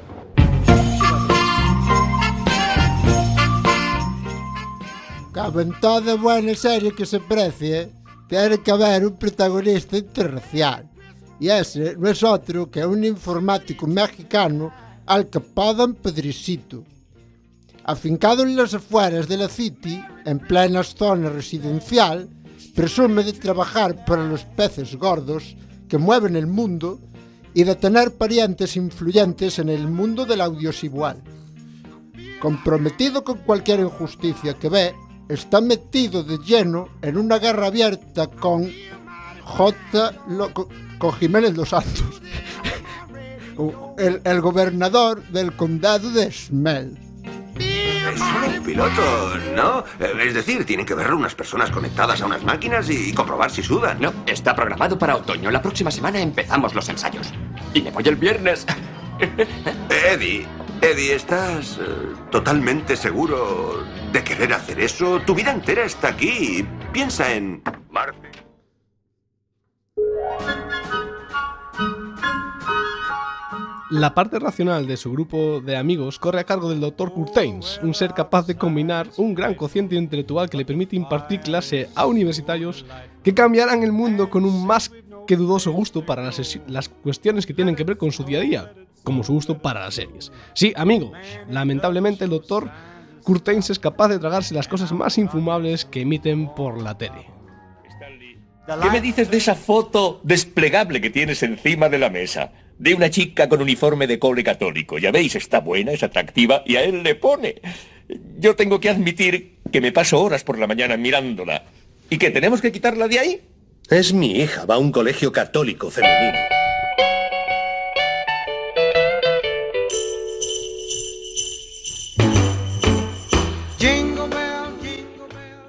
Como en toda buena serie que se precie, tiene que haber un protagonista interracial. Y ese no es otro que un informático mexicano al que apodan Pedricito. Afincado en las afueras de la City, en plena zona residencial, presume de trabajar para los peces gordos que mueven el mundo y de tener parientes influyentes en el mundo del audiovisual. Comprometido con cualquier injusticia que ve, está metido de lleno en una guerra abierta con J. Lo- con- Jiménez Los Santos, [laughs] el, el gobernador del condado de Smell.
Es solo un piloto, ¿no? Eh, Es decir, tienen que verlo unas personas conectadas a unas máquinas y comprobar si sudan.
No, está programado para otoño. La próxima semana empezamos los ensayos. Y me voy el viernes. [laughs]
Eddie, Eddie, ¿estás eh, totalmente seguro de querer hacer eso? Tu vida entera está aquí. Piensa en Marte.
La parte racional de su grupo de amigos corre a cargo del Dr. Curtains, un ser capaz de combinar un gran cociente intelectual que le permite impartir clase a universitarios que cambiarán el mundo con un más que dudoso gusto para las, las cuestiones que tienen que ver con su día a día, como su gusto para las series. Sí, amigos, lamentablemente el Dr. Curtains es capaz de tragarse las cosas más infumables que emiten por la tele.
¿Qué me dices de esa foto desplegable que tienes encima de la mesa? De una chica con uniforme de cobre católico. Ya veis, está buena, es atractiva y a él le pone. Yo tengo que admitir que me paso horas por la mañana mirándola. ¿Y que tenemos que quitarla de ahí? Es mi hija, va a un colegio católico femenino.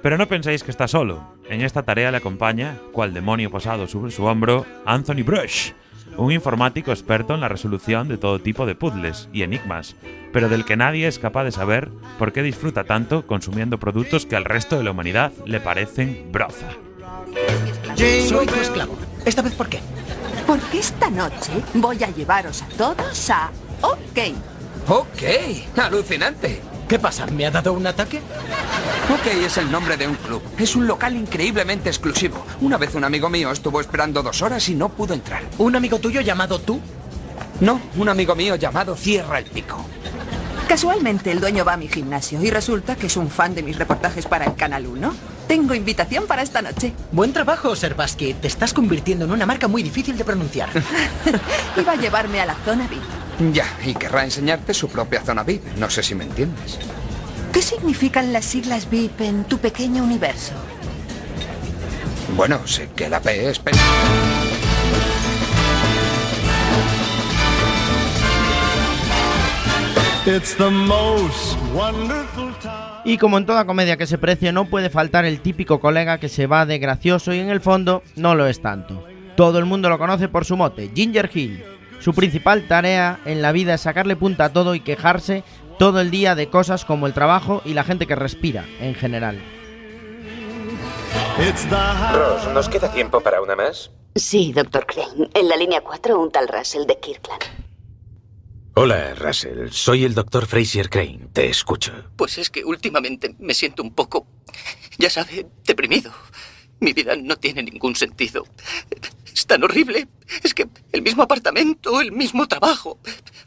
Pero no penséis que está solo. En esta tarea le acompaña, cual demonio posado sobre su hombro, Anthony Brush, un informático experto en la resolución de todo tipo de puzzles y enigmas, pero del que nadie es capaz de saber por qué disfruta tanto consumiendo productos que al resto de la humanidad le parecen broza.
Soy tu esclavo. ¿Esta vez por qué?
Porque esta noche voy a llevaros a todos a OK.
Ok, alucinante. ¿Qué pasa? ¿Me ha dado un ataque? Ok es el nombre de un club. Es un local increíblemente exclusivo. Una vez un amigo mío estuvo esperando dos horas y no pudo entrar. ¿Un amigo tuyo llamado tú? No, un amigo mío llamado Cierra el Pico.
Casualmente el dueño va a mi gimnasio y resulta que es un fan de mis reportajes para el Canal 1. Tengo invitación para esta noche.
Buen trabajo, Serbaski. Te estás convirtiendo en una marca muy difícil de pronunciar. [laughs]
Iba a llevarme a la zona VIP.
Ya, y querrá enseñarte su propia zona VIP. No sé si me entiendes.
¿Qué significan las siglas VIP en tu pequeño universo?
Bueno, sé que la P es... pe-
It's the most wonderful time.
Y como en toda comedia que se precie, no puede faltar el típico colega que se va de gracioso y en el fondo no lo es tanto. Todo el mundo lo conoce por su mote, Ginger Hill. Su principal tarea en la vida es sacarle punta a todo y quejarse todo el día de cosas como el trabajo y la gente que respira, en general.
Ross, ¿nos queda tiempo para una más?
Sí, doctor Crane. En la línea 4, un tal Russell de Kirkland.
Hola, Russell. Soy el doctor Fraser Crane. Te escucho.
Pues es que últimamente me siento un poco, ya sabe, deprimido. Mi vida no tiene ningún sentido. Es tan horrible. Es que el mismo apartamento, el mismo trabajo.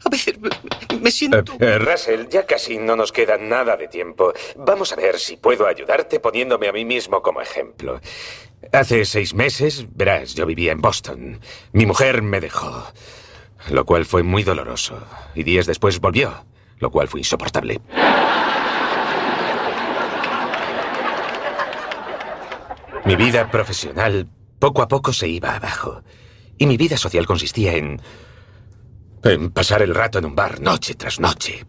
A veces me- siento...
Eh, eh, Russell, ya casi no nos queda nada de tiempo. Vamos a ver si puedo ayudarte poniéndome a mí mismo como ejemplo. Hace seis meses, verás, yo vivía en Boston. Mi mujer me dejó, lo cual fue muy doloroso. Y días después volvió, lo cual fue insoportable. Mi vida profesional poco a poco se iba abajo. Y mi vida social consistía en... en pasar el rato en un bar noche tras noche.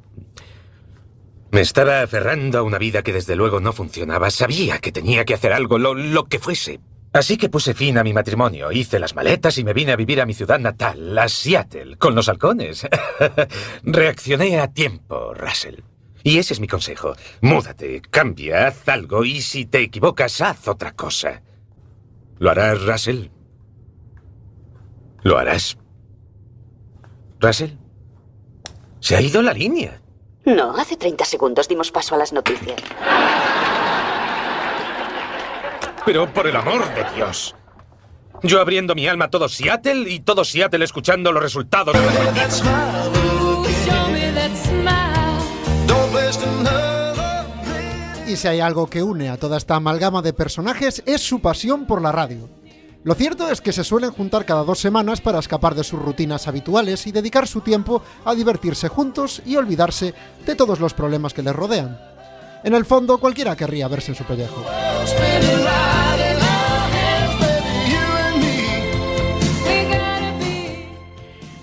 Me estaba aferrando a una vida que desde luego no funcionaba. Sabía que tenía que hacer algo, lo, lo que fuese. Así que puse fin a mi matrimonio, hice las maletas y me vine a vivir a mi ciudad natal, a Seattle, con los halcones. [laughs] Reaccioné a tiempo, Russell. Y ese es mi consejo. Múdate, cambia, haz algo y si te equivocas, haz otra cosa. ¿Lo harás, Russell? ¿Lo harás? ¿Russell? Se ha ido la línea.
No, hace 30 segundos dimos paso a las noticias.
Pero por el amor de Dios. Yo abriendo mi alma a todo Seattle y todo Seattle escuchando los resultados.
Y si hay algo que une a toda esta amalgama de personajes es su pasión por la radio. Lo cierto es que se suelen juntar cada dos semanas para escapar de sus rutinas habituales y dedicar su tiempo a divertirse juntos y olvidarse de todos los problemas que les rodean. En el fondo, cualquiera querría verse en su pellejo.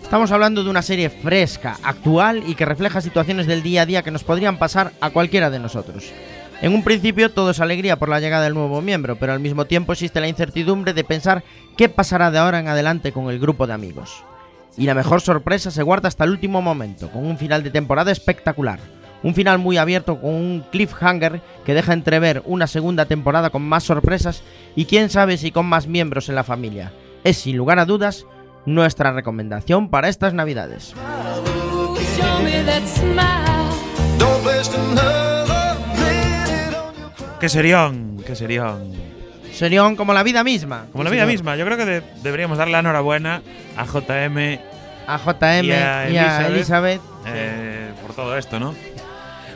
Estamos hablando de una serie fresca, actual y que refleja situaciones del día a día que nos podrían pasar a cualquiera de nosotros. En un principio todo es alegría por la llegada del nuevo miembro, pero al mismo tiempo existe la incertidumbre de pensar qué pasará de ahora en adelante con el grupo de amigos. Y la mejor sorpresa se guarda hasta el último momento, con un final de temporada espectacular. Un final muy abierto con un cliffhanger que deja entrever una segunda temporada con más sorpresas y quién sabe si con más miembros en la familia. Es sin lugar a dudas nuestra recomendación para estas navidades.
¡Qué serión! ¡Qué serión!
Serión como la vida misma.
Como la vida misma, yo creo que de- deberíamos darle la enhorabuena a JM
A JM
y a Elizabeth,
Elizabeth.
eh, por todo esto, ¿no?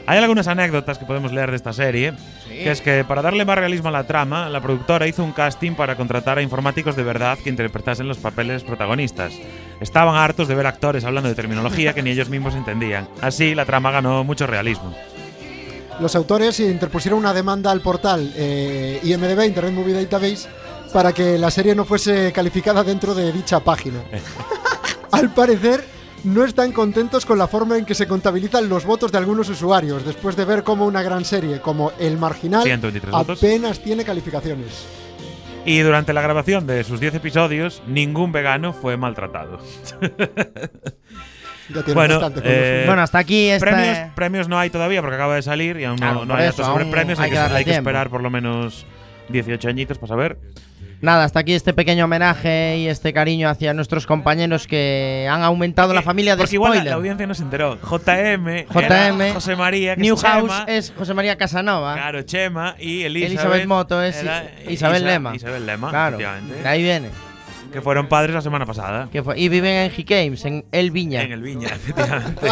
Hay algunas anécdotas que podemos leer de esta serie, que es que para darle más realismo a la trama, la productora hizo un casting para contratar a informáticos de verdad que interpretasen los papeles protagonistas. Estaban hartos de ver actores hablando de terminología que ni ellos mismos entendían. Así, la trama ganó mucho realismo.
Los autores interpusieron una demanda al portal eh, IMDB, Internet Movie Database, para que la serie no fuese calificada dentro de dicha página. [laughs] Al parecer, no están contentos con la forma en que se contabilizan los votos de algunos usuarios, después de ver cómo una gran serie como El Marginal
123 votos.
apenas tiene calificaciones.
Y durante la grabación de sus 10 episodios, ningún vegano fue maltratado. [laughs]
Ya
bueno,
bastante con
eh,
los-
Bueno, hasta aquí esta-
premios, premios no hay todavía porque acaba de salir y aún no-
Claro,
no,
por
hay
eso,
datos sobre premios.
hay
Hay,
que
hay que esperar por lo menos 18 añitos para saber.
Nada, hasta aquí este pequeño homenaje y este cariño hacia nuestros compañeros que han aumentado la familia de
Porque igual la,
spoiler.
la audiencia no se enteró. JM,
JM,
era José María, que
Newhouse
es
es José María Casanova.
Claro, Chema y Elizabeth,
Elizabeth Moto es
era
Isabel
Isa-
Lema.
Isabel Lema,
Claro,
efectivamente.
de ahí viene.
Que fueron padres la semana pasada.
Que fue- y viven en He Games, en El Viña.
En el Viña, efectivamente. [laughs]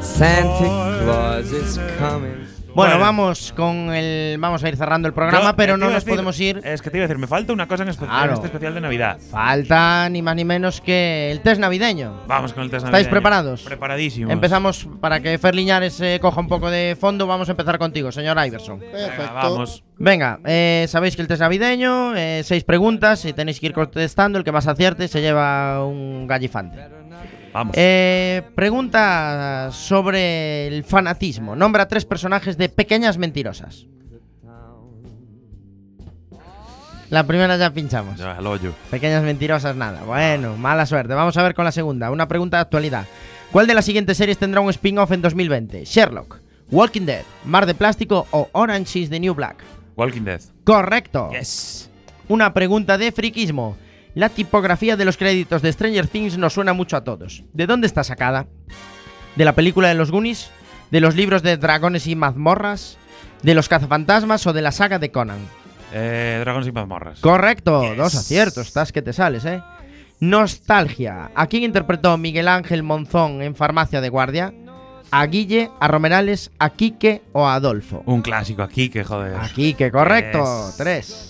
Santa Claus is coming.
Bueno,
Bueno.
vamos con el vamos a ir cerrando el programa,
Yo,
pero
eh, te
no nos
decir-
podemos ir.
Es que te iba a decir, me falta una cosa en, espe- en
Claro.
este especial de Navidad.
Falta ni más ni menos que el test navideño.
Vamos con el test
¿Estáis
navideño.
preparados?
Preparadísimos.
Empezamos para que Fer Liñares eh, coja un poco de fondo. Vamos a empezar contigo, señor Iverson.
Venga, vamos.
Venga, eh, sabéis que el test navideño, eh, seis preguntas y tenéis que ir contestando. El que más acierte se lleva un gallifante.
Vamos.
Eh, pregunta sobre el fanatismo. Nombra tres personajes de Pequeñas Mentirosas. La primera ya pinchamos.
Ya, al hoyo.
Pequeñas mentirosas, nada. Bueno, mala suerte. Vamos a ver con la segunda. Una pregunta de actualidad. ¿Cuál de las siguientes series tendrá un spin-off en 2020? Sherlock, Walking Dead, Mar de Plástico o Orange is the New Black.
Walking Dead.
Correcto.
Yes.
Una pregunta de friquismo. La tipografía de los créditos de Stranger Things nos suena mucho a todos. ¿De dónde está sacada? ¿De la película de los Goonies? ¿De los libros de dragones y mazmorras? ¿De los cazafantasmas o de la saga de Conan?
Eh, Dragones y mazmorras.
Correcto, dos aciertos, estás que te sales, ¿eh? Nostalgia. ¿A quién interpretó Miguel Ángel Monzón en Farmacia de Guardia? ¿A Guille, a Romerales, a Quique o a Adolfo?
Un clásico aquí, que joder.
A Quique, correcto.
Yes.
Tres.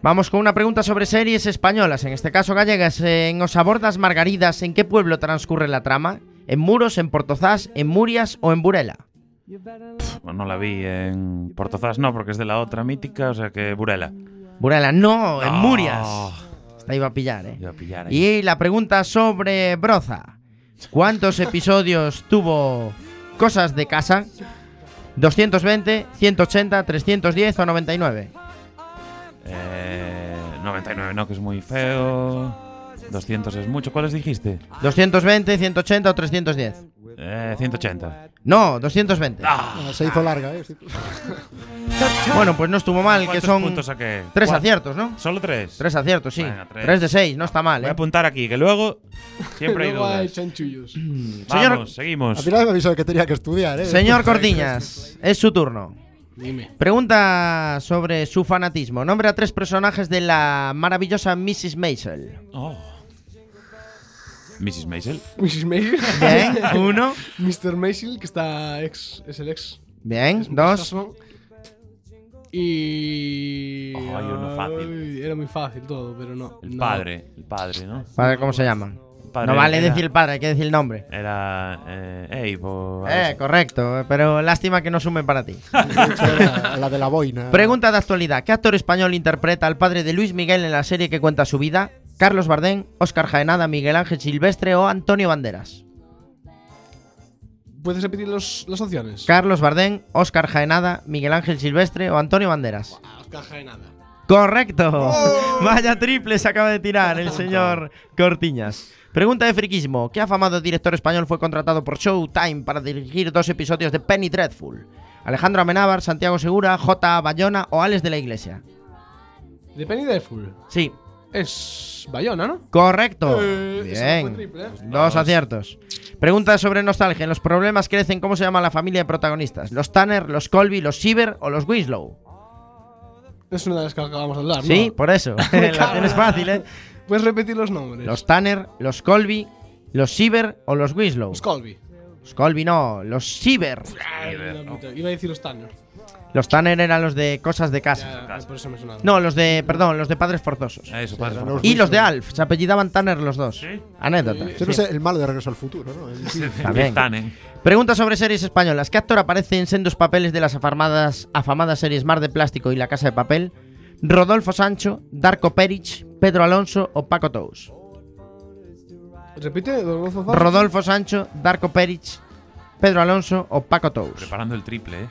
Vamos con una pregunta sobre series españolas, en este caso gallegas. En Os abordas Margaridas, ¿en qué pueblo transcurre la trama? ¿En Muros, en Portozás, en Murias o en Burela?
Pues no la vi en Portozás, no, porque es de la otra mítica, o sea que Burela.
Burela, no, en. Murias. Esta iba a pillar, ¿eh?
Iba a pillar ahí.
Y la pregunta sobre Broza. ¿Cuántos [laughs] episodios tuvo Cosas de Casa? ¿220, 180, 310 o 99?
Eh, 99 no, que es muy feo. 200 es mucho. ¿Cuáles dijiste?
¿220, 180 o 310?
Eh, 180.
No, 220.
Ah, se hizo larga, ¿eh? [laughs]
Bueno, pues no estuvo mal, que
¿Cuántos
son
puntos saqué?
tres
¿Cuál?
aciertos, ¿no?
¿Solo tres?
Tres aciertos, sí.
Venga, tres.
Tres de seis, no está mal,
Voy a
¿eh?
apuntar aquí, que luego siempre hay [laughs]
Luego hay
dudas. [clears throat]
Señor-
Vamos, seguimos.
Al final me avisó de que tenía que estudiar, ¿eh?
Señor [laughs] Cordiñas, es su turno.
Dime.
Pregunta sobre su fanatismo. Nombra a tres personajes de la maravillosa Mrs. Maisel.
Oh. Mrs. Maisel.
Mrs. Maisel.
Bien, [laughs] uno.
Mr. Maisel, que está ex, es el ex.
Bien,
Es
dos.
Y.
Ay, uno fácil.
Era muy fácil todo, pero no.
El
no.
padre. El padre, ¿no?
Padre, ¿cómo se llaman?
Padre
No vale
era-
decir el padre, hay que decir el nombre.
Era. Eh, Abe o algo
Eh, correcto, pero lástima que no sumen para ti. [laughs]
La, la de la boina.
Pregunta de actualidad. ¿Qué actor español interpreta al padre de Luis Miguel en la serie que cuenta su vida? Carlos Bardén, Óscar Jaenada, Miguel Ángel Silvestre o Antonio Banderas.
¿Puedes repetir los- las opciones?
Carlos Bardén, Óscar Jaenada, Miguel Ángel Silvestre o Antonio Banderas.
Oscar Jaenada.
Correcto.
¡Oh! [laughs]
Vaya triple se acaba de tirar el señor Cortiñas. Pregunta de friquismo. ¿Qué afamado director español fue contratado por Showtime para dirigir dos episodios de Penny Dreadful? Alejandro Amenábar, Santiago Segura, J. Bayona o Alex de la Iglesia.
De Penny Dreadful.
Sí.
Es Bayona, ¿no?
Correcto.
Eh,
Bien.
triple, ¿eh?
Dos aciertos. Pregunta sobre nostalgia. En los problemas crecen, ¿cómo se llama la familia de protagonistas? ¿Los Tanner, los Colby, los Siever o los Winslow?
Es una de las que acabamos de hablar,
Sí,
¿no?
por eso. [laughs] [laughs] la tienes fácil, ¿eh?
¿Puedes repetir los nombres?
Los Tanner, los Colby, los Siever o los Winslow.
Los Colby.
Los Colby no, los Siever.
Iba a decir los Tanner.
Los Tanner eran los de cosas de casa.
Ya, por eso me sonaba.
No, los de, perdón, los de padres forzosos.
Eso, padres
forzosos.
Y los de Alf, se apellidaban Tanner los dos. Anécdota.
Yo no
sí.
sé, el malo de Regreso al Futuro, ¿no? El- [laughs]
También. Pregunta sobre series españolas. ¿Qué actor aparece en sendos papeles de las afamadas, afamadas series Mar de Plástico y La Casa de Papel? ¿Rodolfo Sancho, Darko Peric, Pedro Alonso o Paco Tous?
Repite, Rodolfo Sancho.
Rodolfo Sancho, Darko Peric, Pedro Alonso o Paco Tous.
Preparando el triple, ¿eh?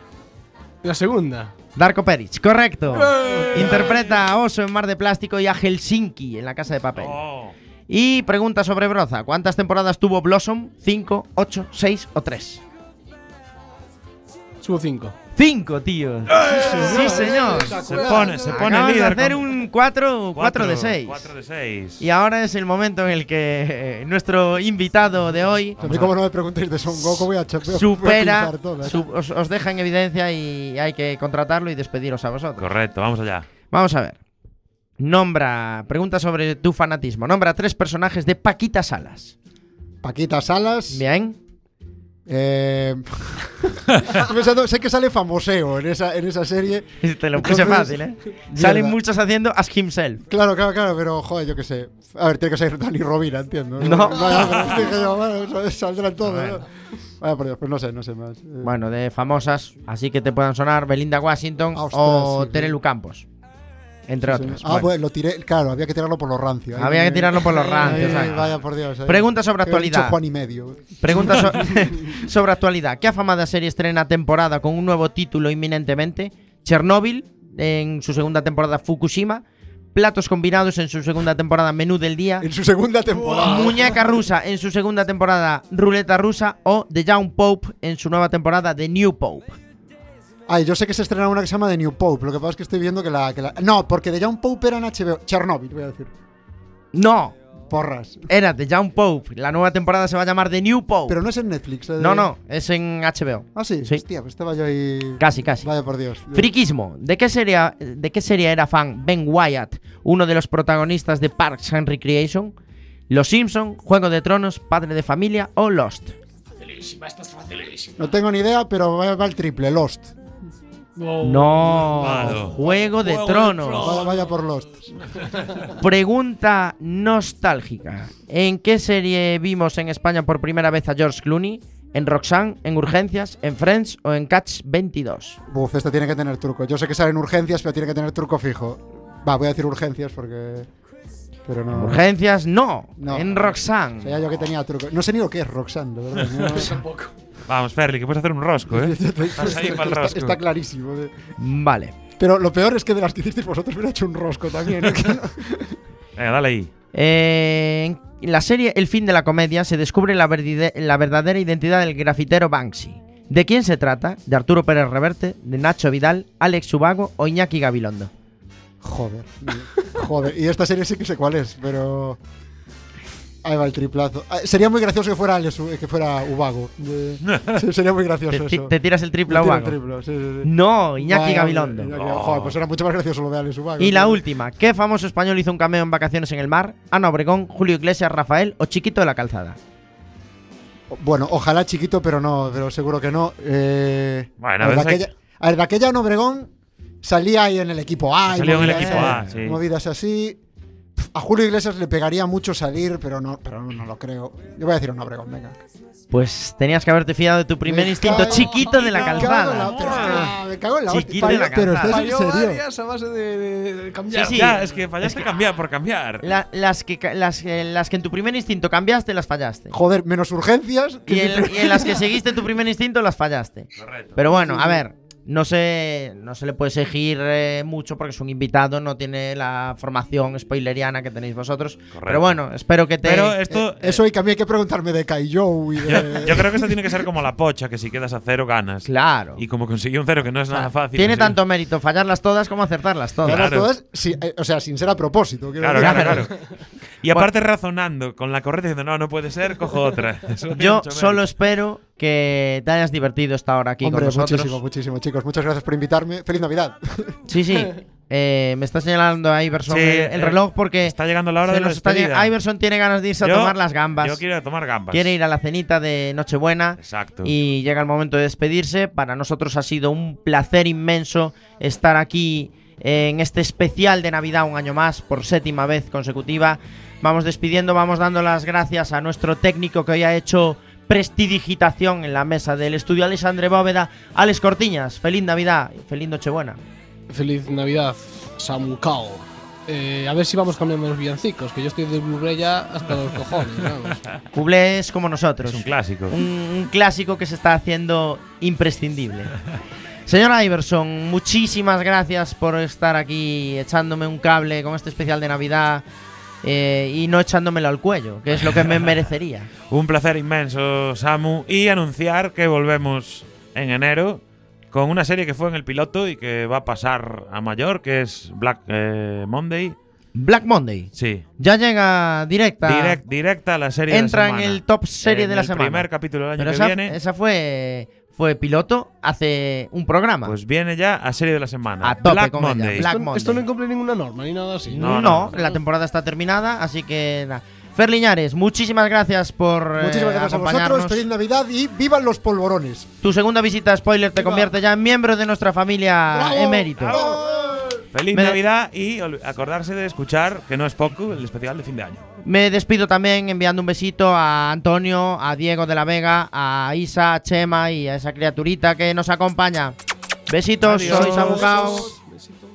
La segunda.
Darko Peric, correcto.
¡Eh!
Interpreta a Oso en Mar de Plástico y a Helsinki en La Casa de Papel.
Oh.
Y pregunta sobre Broza. ¿Cuántas temporadas tuvo Blossom? ¿5, 8, 6 o 3?
Subo 5.
5, tío. Sí, señor.
Se pone, se pone
Acabas
líder.
de hacer
con-
un 4,
Cuatro,
de 6.
cuatro de seis.
Y ahora es el momento en el que eh, nuestro invitado de hoy
A mí, como no me preguntéis de Son Goku, voy a, voy
supera, su- os, os deja en evidencia y hay que contratarlo y despediros a vosotros.
Correcto, vamos allá.
Vamos a ver. Nombra, pregunta sobre tu fanatismo. Nombra tres personajes de Paquita Salas.
Paquita Salas.
Bien.
Eh, [laughs] pensando, sé que sale famoseo en esa, en esa serie.
Te lo puse
Entonces,
fácil, ¿eh? [laughs] Salen muchos haciendo Ask Himself.
Claro, claro, claro, pero joder, yo qué sé. A ver, tiene que ser Dani Rovira, entiendo.
No.
Yo, bueno, saldrán todos.
Bueno.
¿no? Pues no sé, no sé más. Eh,
Bueno, de famosas, así que te puedan sonar Belinda Washington
Ah, ostras,
o
sí.
Terelu Campos. Entre
sí,
otros.
Ah,
Bueno.
pues lo tiré, claro, había que tirarlo por lo rancio. Ahí
Había que tirarlo por lo
Ahí,
rancio,
ahí,
exacto.
Vaya por Dios. ahí.
Pregunta sobre
dicho
actualidad.
Juan y medio.
Pregunta so- [laughs] [laughs] sobre actualidad. ¿Qué afamada serie estrena temporada con un nuevo título inminentemente? Chernobyl en su segunda temporada Fukushima. Platos combinados en su segunda temporada Menú del Día.
En su segunda temporada.
Muñeca rusa en su segunda temporada Ruleta rusa. O The Young Pope en su nueva temporada The New Pope.
Ay, yo sé que se estrena una que se llama The New Pope. Lo que pasa es que estoy viendo que la. que la- no, porque The Young Pope era en HBO. Chernobyl, voy a decir.
No,
Porras.
era The Young Pope. La nueva temporada se va a llamar The New Pope.
Pero no es en Netflix. eh,
No, no, es en HBO.
Ah, sí.
Sí.
Hostia, pues estaba yo ahí.
Casi, casi.
Vaya por Dios.
Friquismo. ¿De qué, serie, ¿De qué serie era fan Ben Wyatt, uno de los protagonistas de Parks and Recreation? Los Simpson, Juego de Tronos, Padre de Familia o Lost.
Facilísima, esta es facilísima.
No tengo ni idea, pero va, va el triple, Lost.
No,
Malo.
Juego de Tronos.
Vaya, vaya por Lost.
Pregunta nostálgica. ¿En qué serie vimos en España por primera vez a George Clooney? ¿En Roxanne, en Urgencias, en Friends o en Catch 22?
Buf, este tiene que tener truco. Yo sé que sale en urgencias, pero tiene que tener truco fijo. Va, voy a decir urgencias porque. Pero no.
Urgencias, no.
No.
En Roxanne.
Sabía yo que tenía truco. No sé ni lo que es Roxanne, de verdad. No- [laughs]
Tampoco.
Vamos, Ferli, que puedes hacer un rosco, ¿eh? [laughs] Vas ahí para el
está,
rosco.
está clarísimo. eh.
Vale.
Pero lo peor es que de las que hicisteis vosotros hubiera hecho un rosco también. ¿eh? [laughs]
Venga, dale ahí.
Eh, en la serie El fin de la comedia se descubre la, verdide- la verdadera identidad del grafitero Banksy. ¿De quién se trata? ¿De Arturo Pérez Reverte? ¿De Nacho Vidal? ¿Alex Subago o Iñaki Gabilondo?
Joder. [laughs] Joder. Y esta serie sí que sé cuál es, pero. Ahí va el triplazo. Ah, sería muy gracioso que fuera, U- que fuera Ubago. [laughs] Sería muy gracioso
Te,
eso.
te tiras el triple a Ubago.
triplo, sí, sí, sí.
No, Iñaki
Vaya,
Gabilondo.
Iñaki- Joder, pues era mucho más gracioso lo de Alex Ubago.
Y la
tío.
última, ¿qué famoso español hizo un cameo en Vacaciones en el Mar? Ana Obregón, Julio Iglesias, Rafael o Chiquito de la Calzada.
Bueno, ojalá chiquito, pero no, pero seguro que no. Eh,
Bueno,
a, ver, de
veces hay-
aquella, a ver, de aquella en Obregón salía ahí en el equipo A. y
Salió en el equipo A,
eh,
sí.
Movidas así. A Julio Iglesias le pegaría mucho salir, pero no, pero no, no lo creo. Yo voy a decir un Obregón, venga.
Pues tenías que haberte fiado de tu primer
Me
instinto
cago-
chiquito de la
me cago en
calzada.
la- pero es que me cago en la.
Chiquito de la
Pero estás en serio.
a base de, de- de cambiar.
Sí, sí.
Ya, es que fallaste cambiar por cambiar.
La- las, que, las, que- las que en tu primer instinto cambiaste, las fallaste.
Joder, menos urgencias. que
Y en, y en las que seguiste tu primer instinto, las fallaste. Pero bueno, a ver, no se, no se le puede exigir eh, mucho porque es un invitado, no tiene la formación spoileriana que tenéis vosotros. Pero bueno, espero que te.
Pero esto.
Eh, Eso y que a mí hay que preguntarme de Kaijou y de.
Yo, yo creo que esto tiene que ser como la pocha, que si quedas a cero ganas.
Claro.
Y como consiguió un cero, que no es nada fácil.
Tiene
conseguir-
tanto mérito fallarlas todas como acertarlas todas.
Claro.
todas, sí, eh, o sea, sin ser a propósito.
Claro, claro, claro. Y aparte razonando con la correcta diciendo, no, no puede ser, cojo otra. [laughs]
Yo solo espero que te hayas divertido esta hora aquí
Hombre,
con nosotros.
muchísimo, muchísimo, chicos. Muchas gracias por invitarme. Feliz Navidad. [laughs]
Sí, sí. Eh, me está señalando a Iverson
Sí,
el, el
eh,
reloj porque
está llegando la hora de la despedida.
Iverson tiene ganas de irse a tomar las gambas.
Yo quiero ir a tomar gambas.
Quiere ir a la cenita de Nochebuena.
Exacto.
Y llega el momento de despedirse. Para nosotros ha sido un placer inmenso estar aquí en este especial de Navidad un año más, por séptima vez consecutiva. Vamos despidiendo, vamos dando las gracias a nuestro técnico que hoy ha hecho prestidigitación en la mesa del estudio Alexandre Bóveda. Alex Cortiñas, feliz Navidad y feliz Nochebuena.
Feliz Navidad, Samucao. Eh, a ver si vamos cambiando los villancicos, que yo estoy de Blu-ray ya hasta los cojones.
Cublé [laughs] es como nosotros.
Es un clásico.
Un, un clásico que se está haciendo imprescindible. Señor Iverson, muchísimas gracias por estar aquí echándome un cable con este especial de Navidad eh, y no echándomelo al cuello, que es lo que me merecería. [laughs]
Un placer inmenso, Samu. Y anunciar que volvemos en enero con una serie que fue en el piloto y que va a pasar a mayor, que es Black eh, Monday.
Black Monday.
Sí.
Ya llega directa.
Direct- directa a la serie de
Entra en
semana.
el top serie
En
de la
el
semana.
primer capítulo del año
Pero
que
esa,
viene.
esa fue, fue piloto hace un programa.
Pues viene ya a serie de la semana.
A tope
Black
con ella,
Monday.
Black
esto,
Monday.
esto no incumple ninguna norma ni nada así.
No, la temporada está terminada, así que nada. Fer Liñares, muchísimas gracias por
Muchísimas gracias a
acompañarnos.
vosotros. Feliz Navidad y vivan los polvorones.
Tu segunda visita a Spoiler te convierte ya en miembro de nuestra familia
¡Bravo!
emérito.
Feliz
Me-
Navidad y acordarse de escuchar, que no es poco, el especial de fin de año.
Me despido también enviando un besito a Antonio, a Diego de la Vega, a Isa, a Chema y a esa criaturita que nos acompaña. Besitos,
Adiós.
soy Samucao.
Besitos.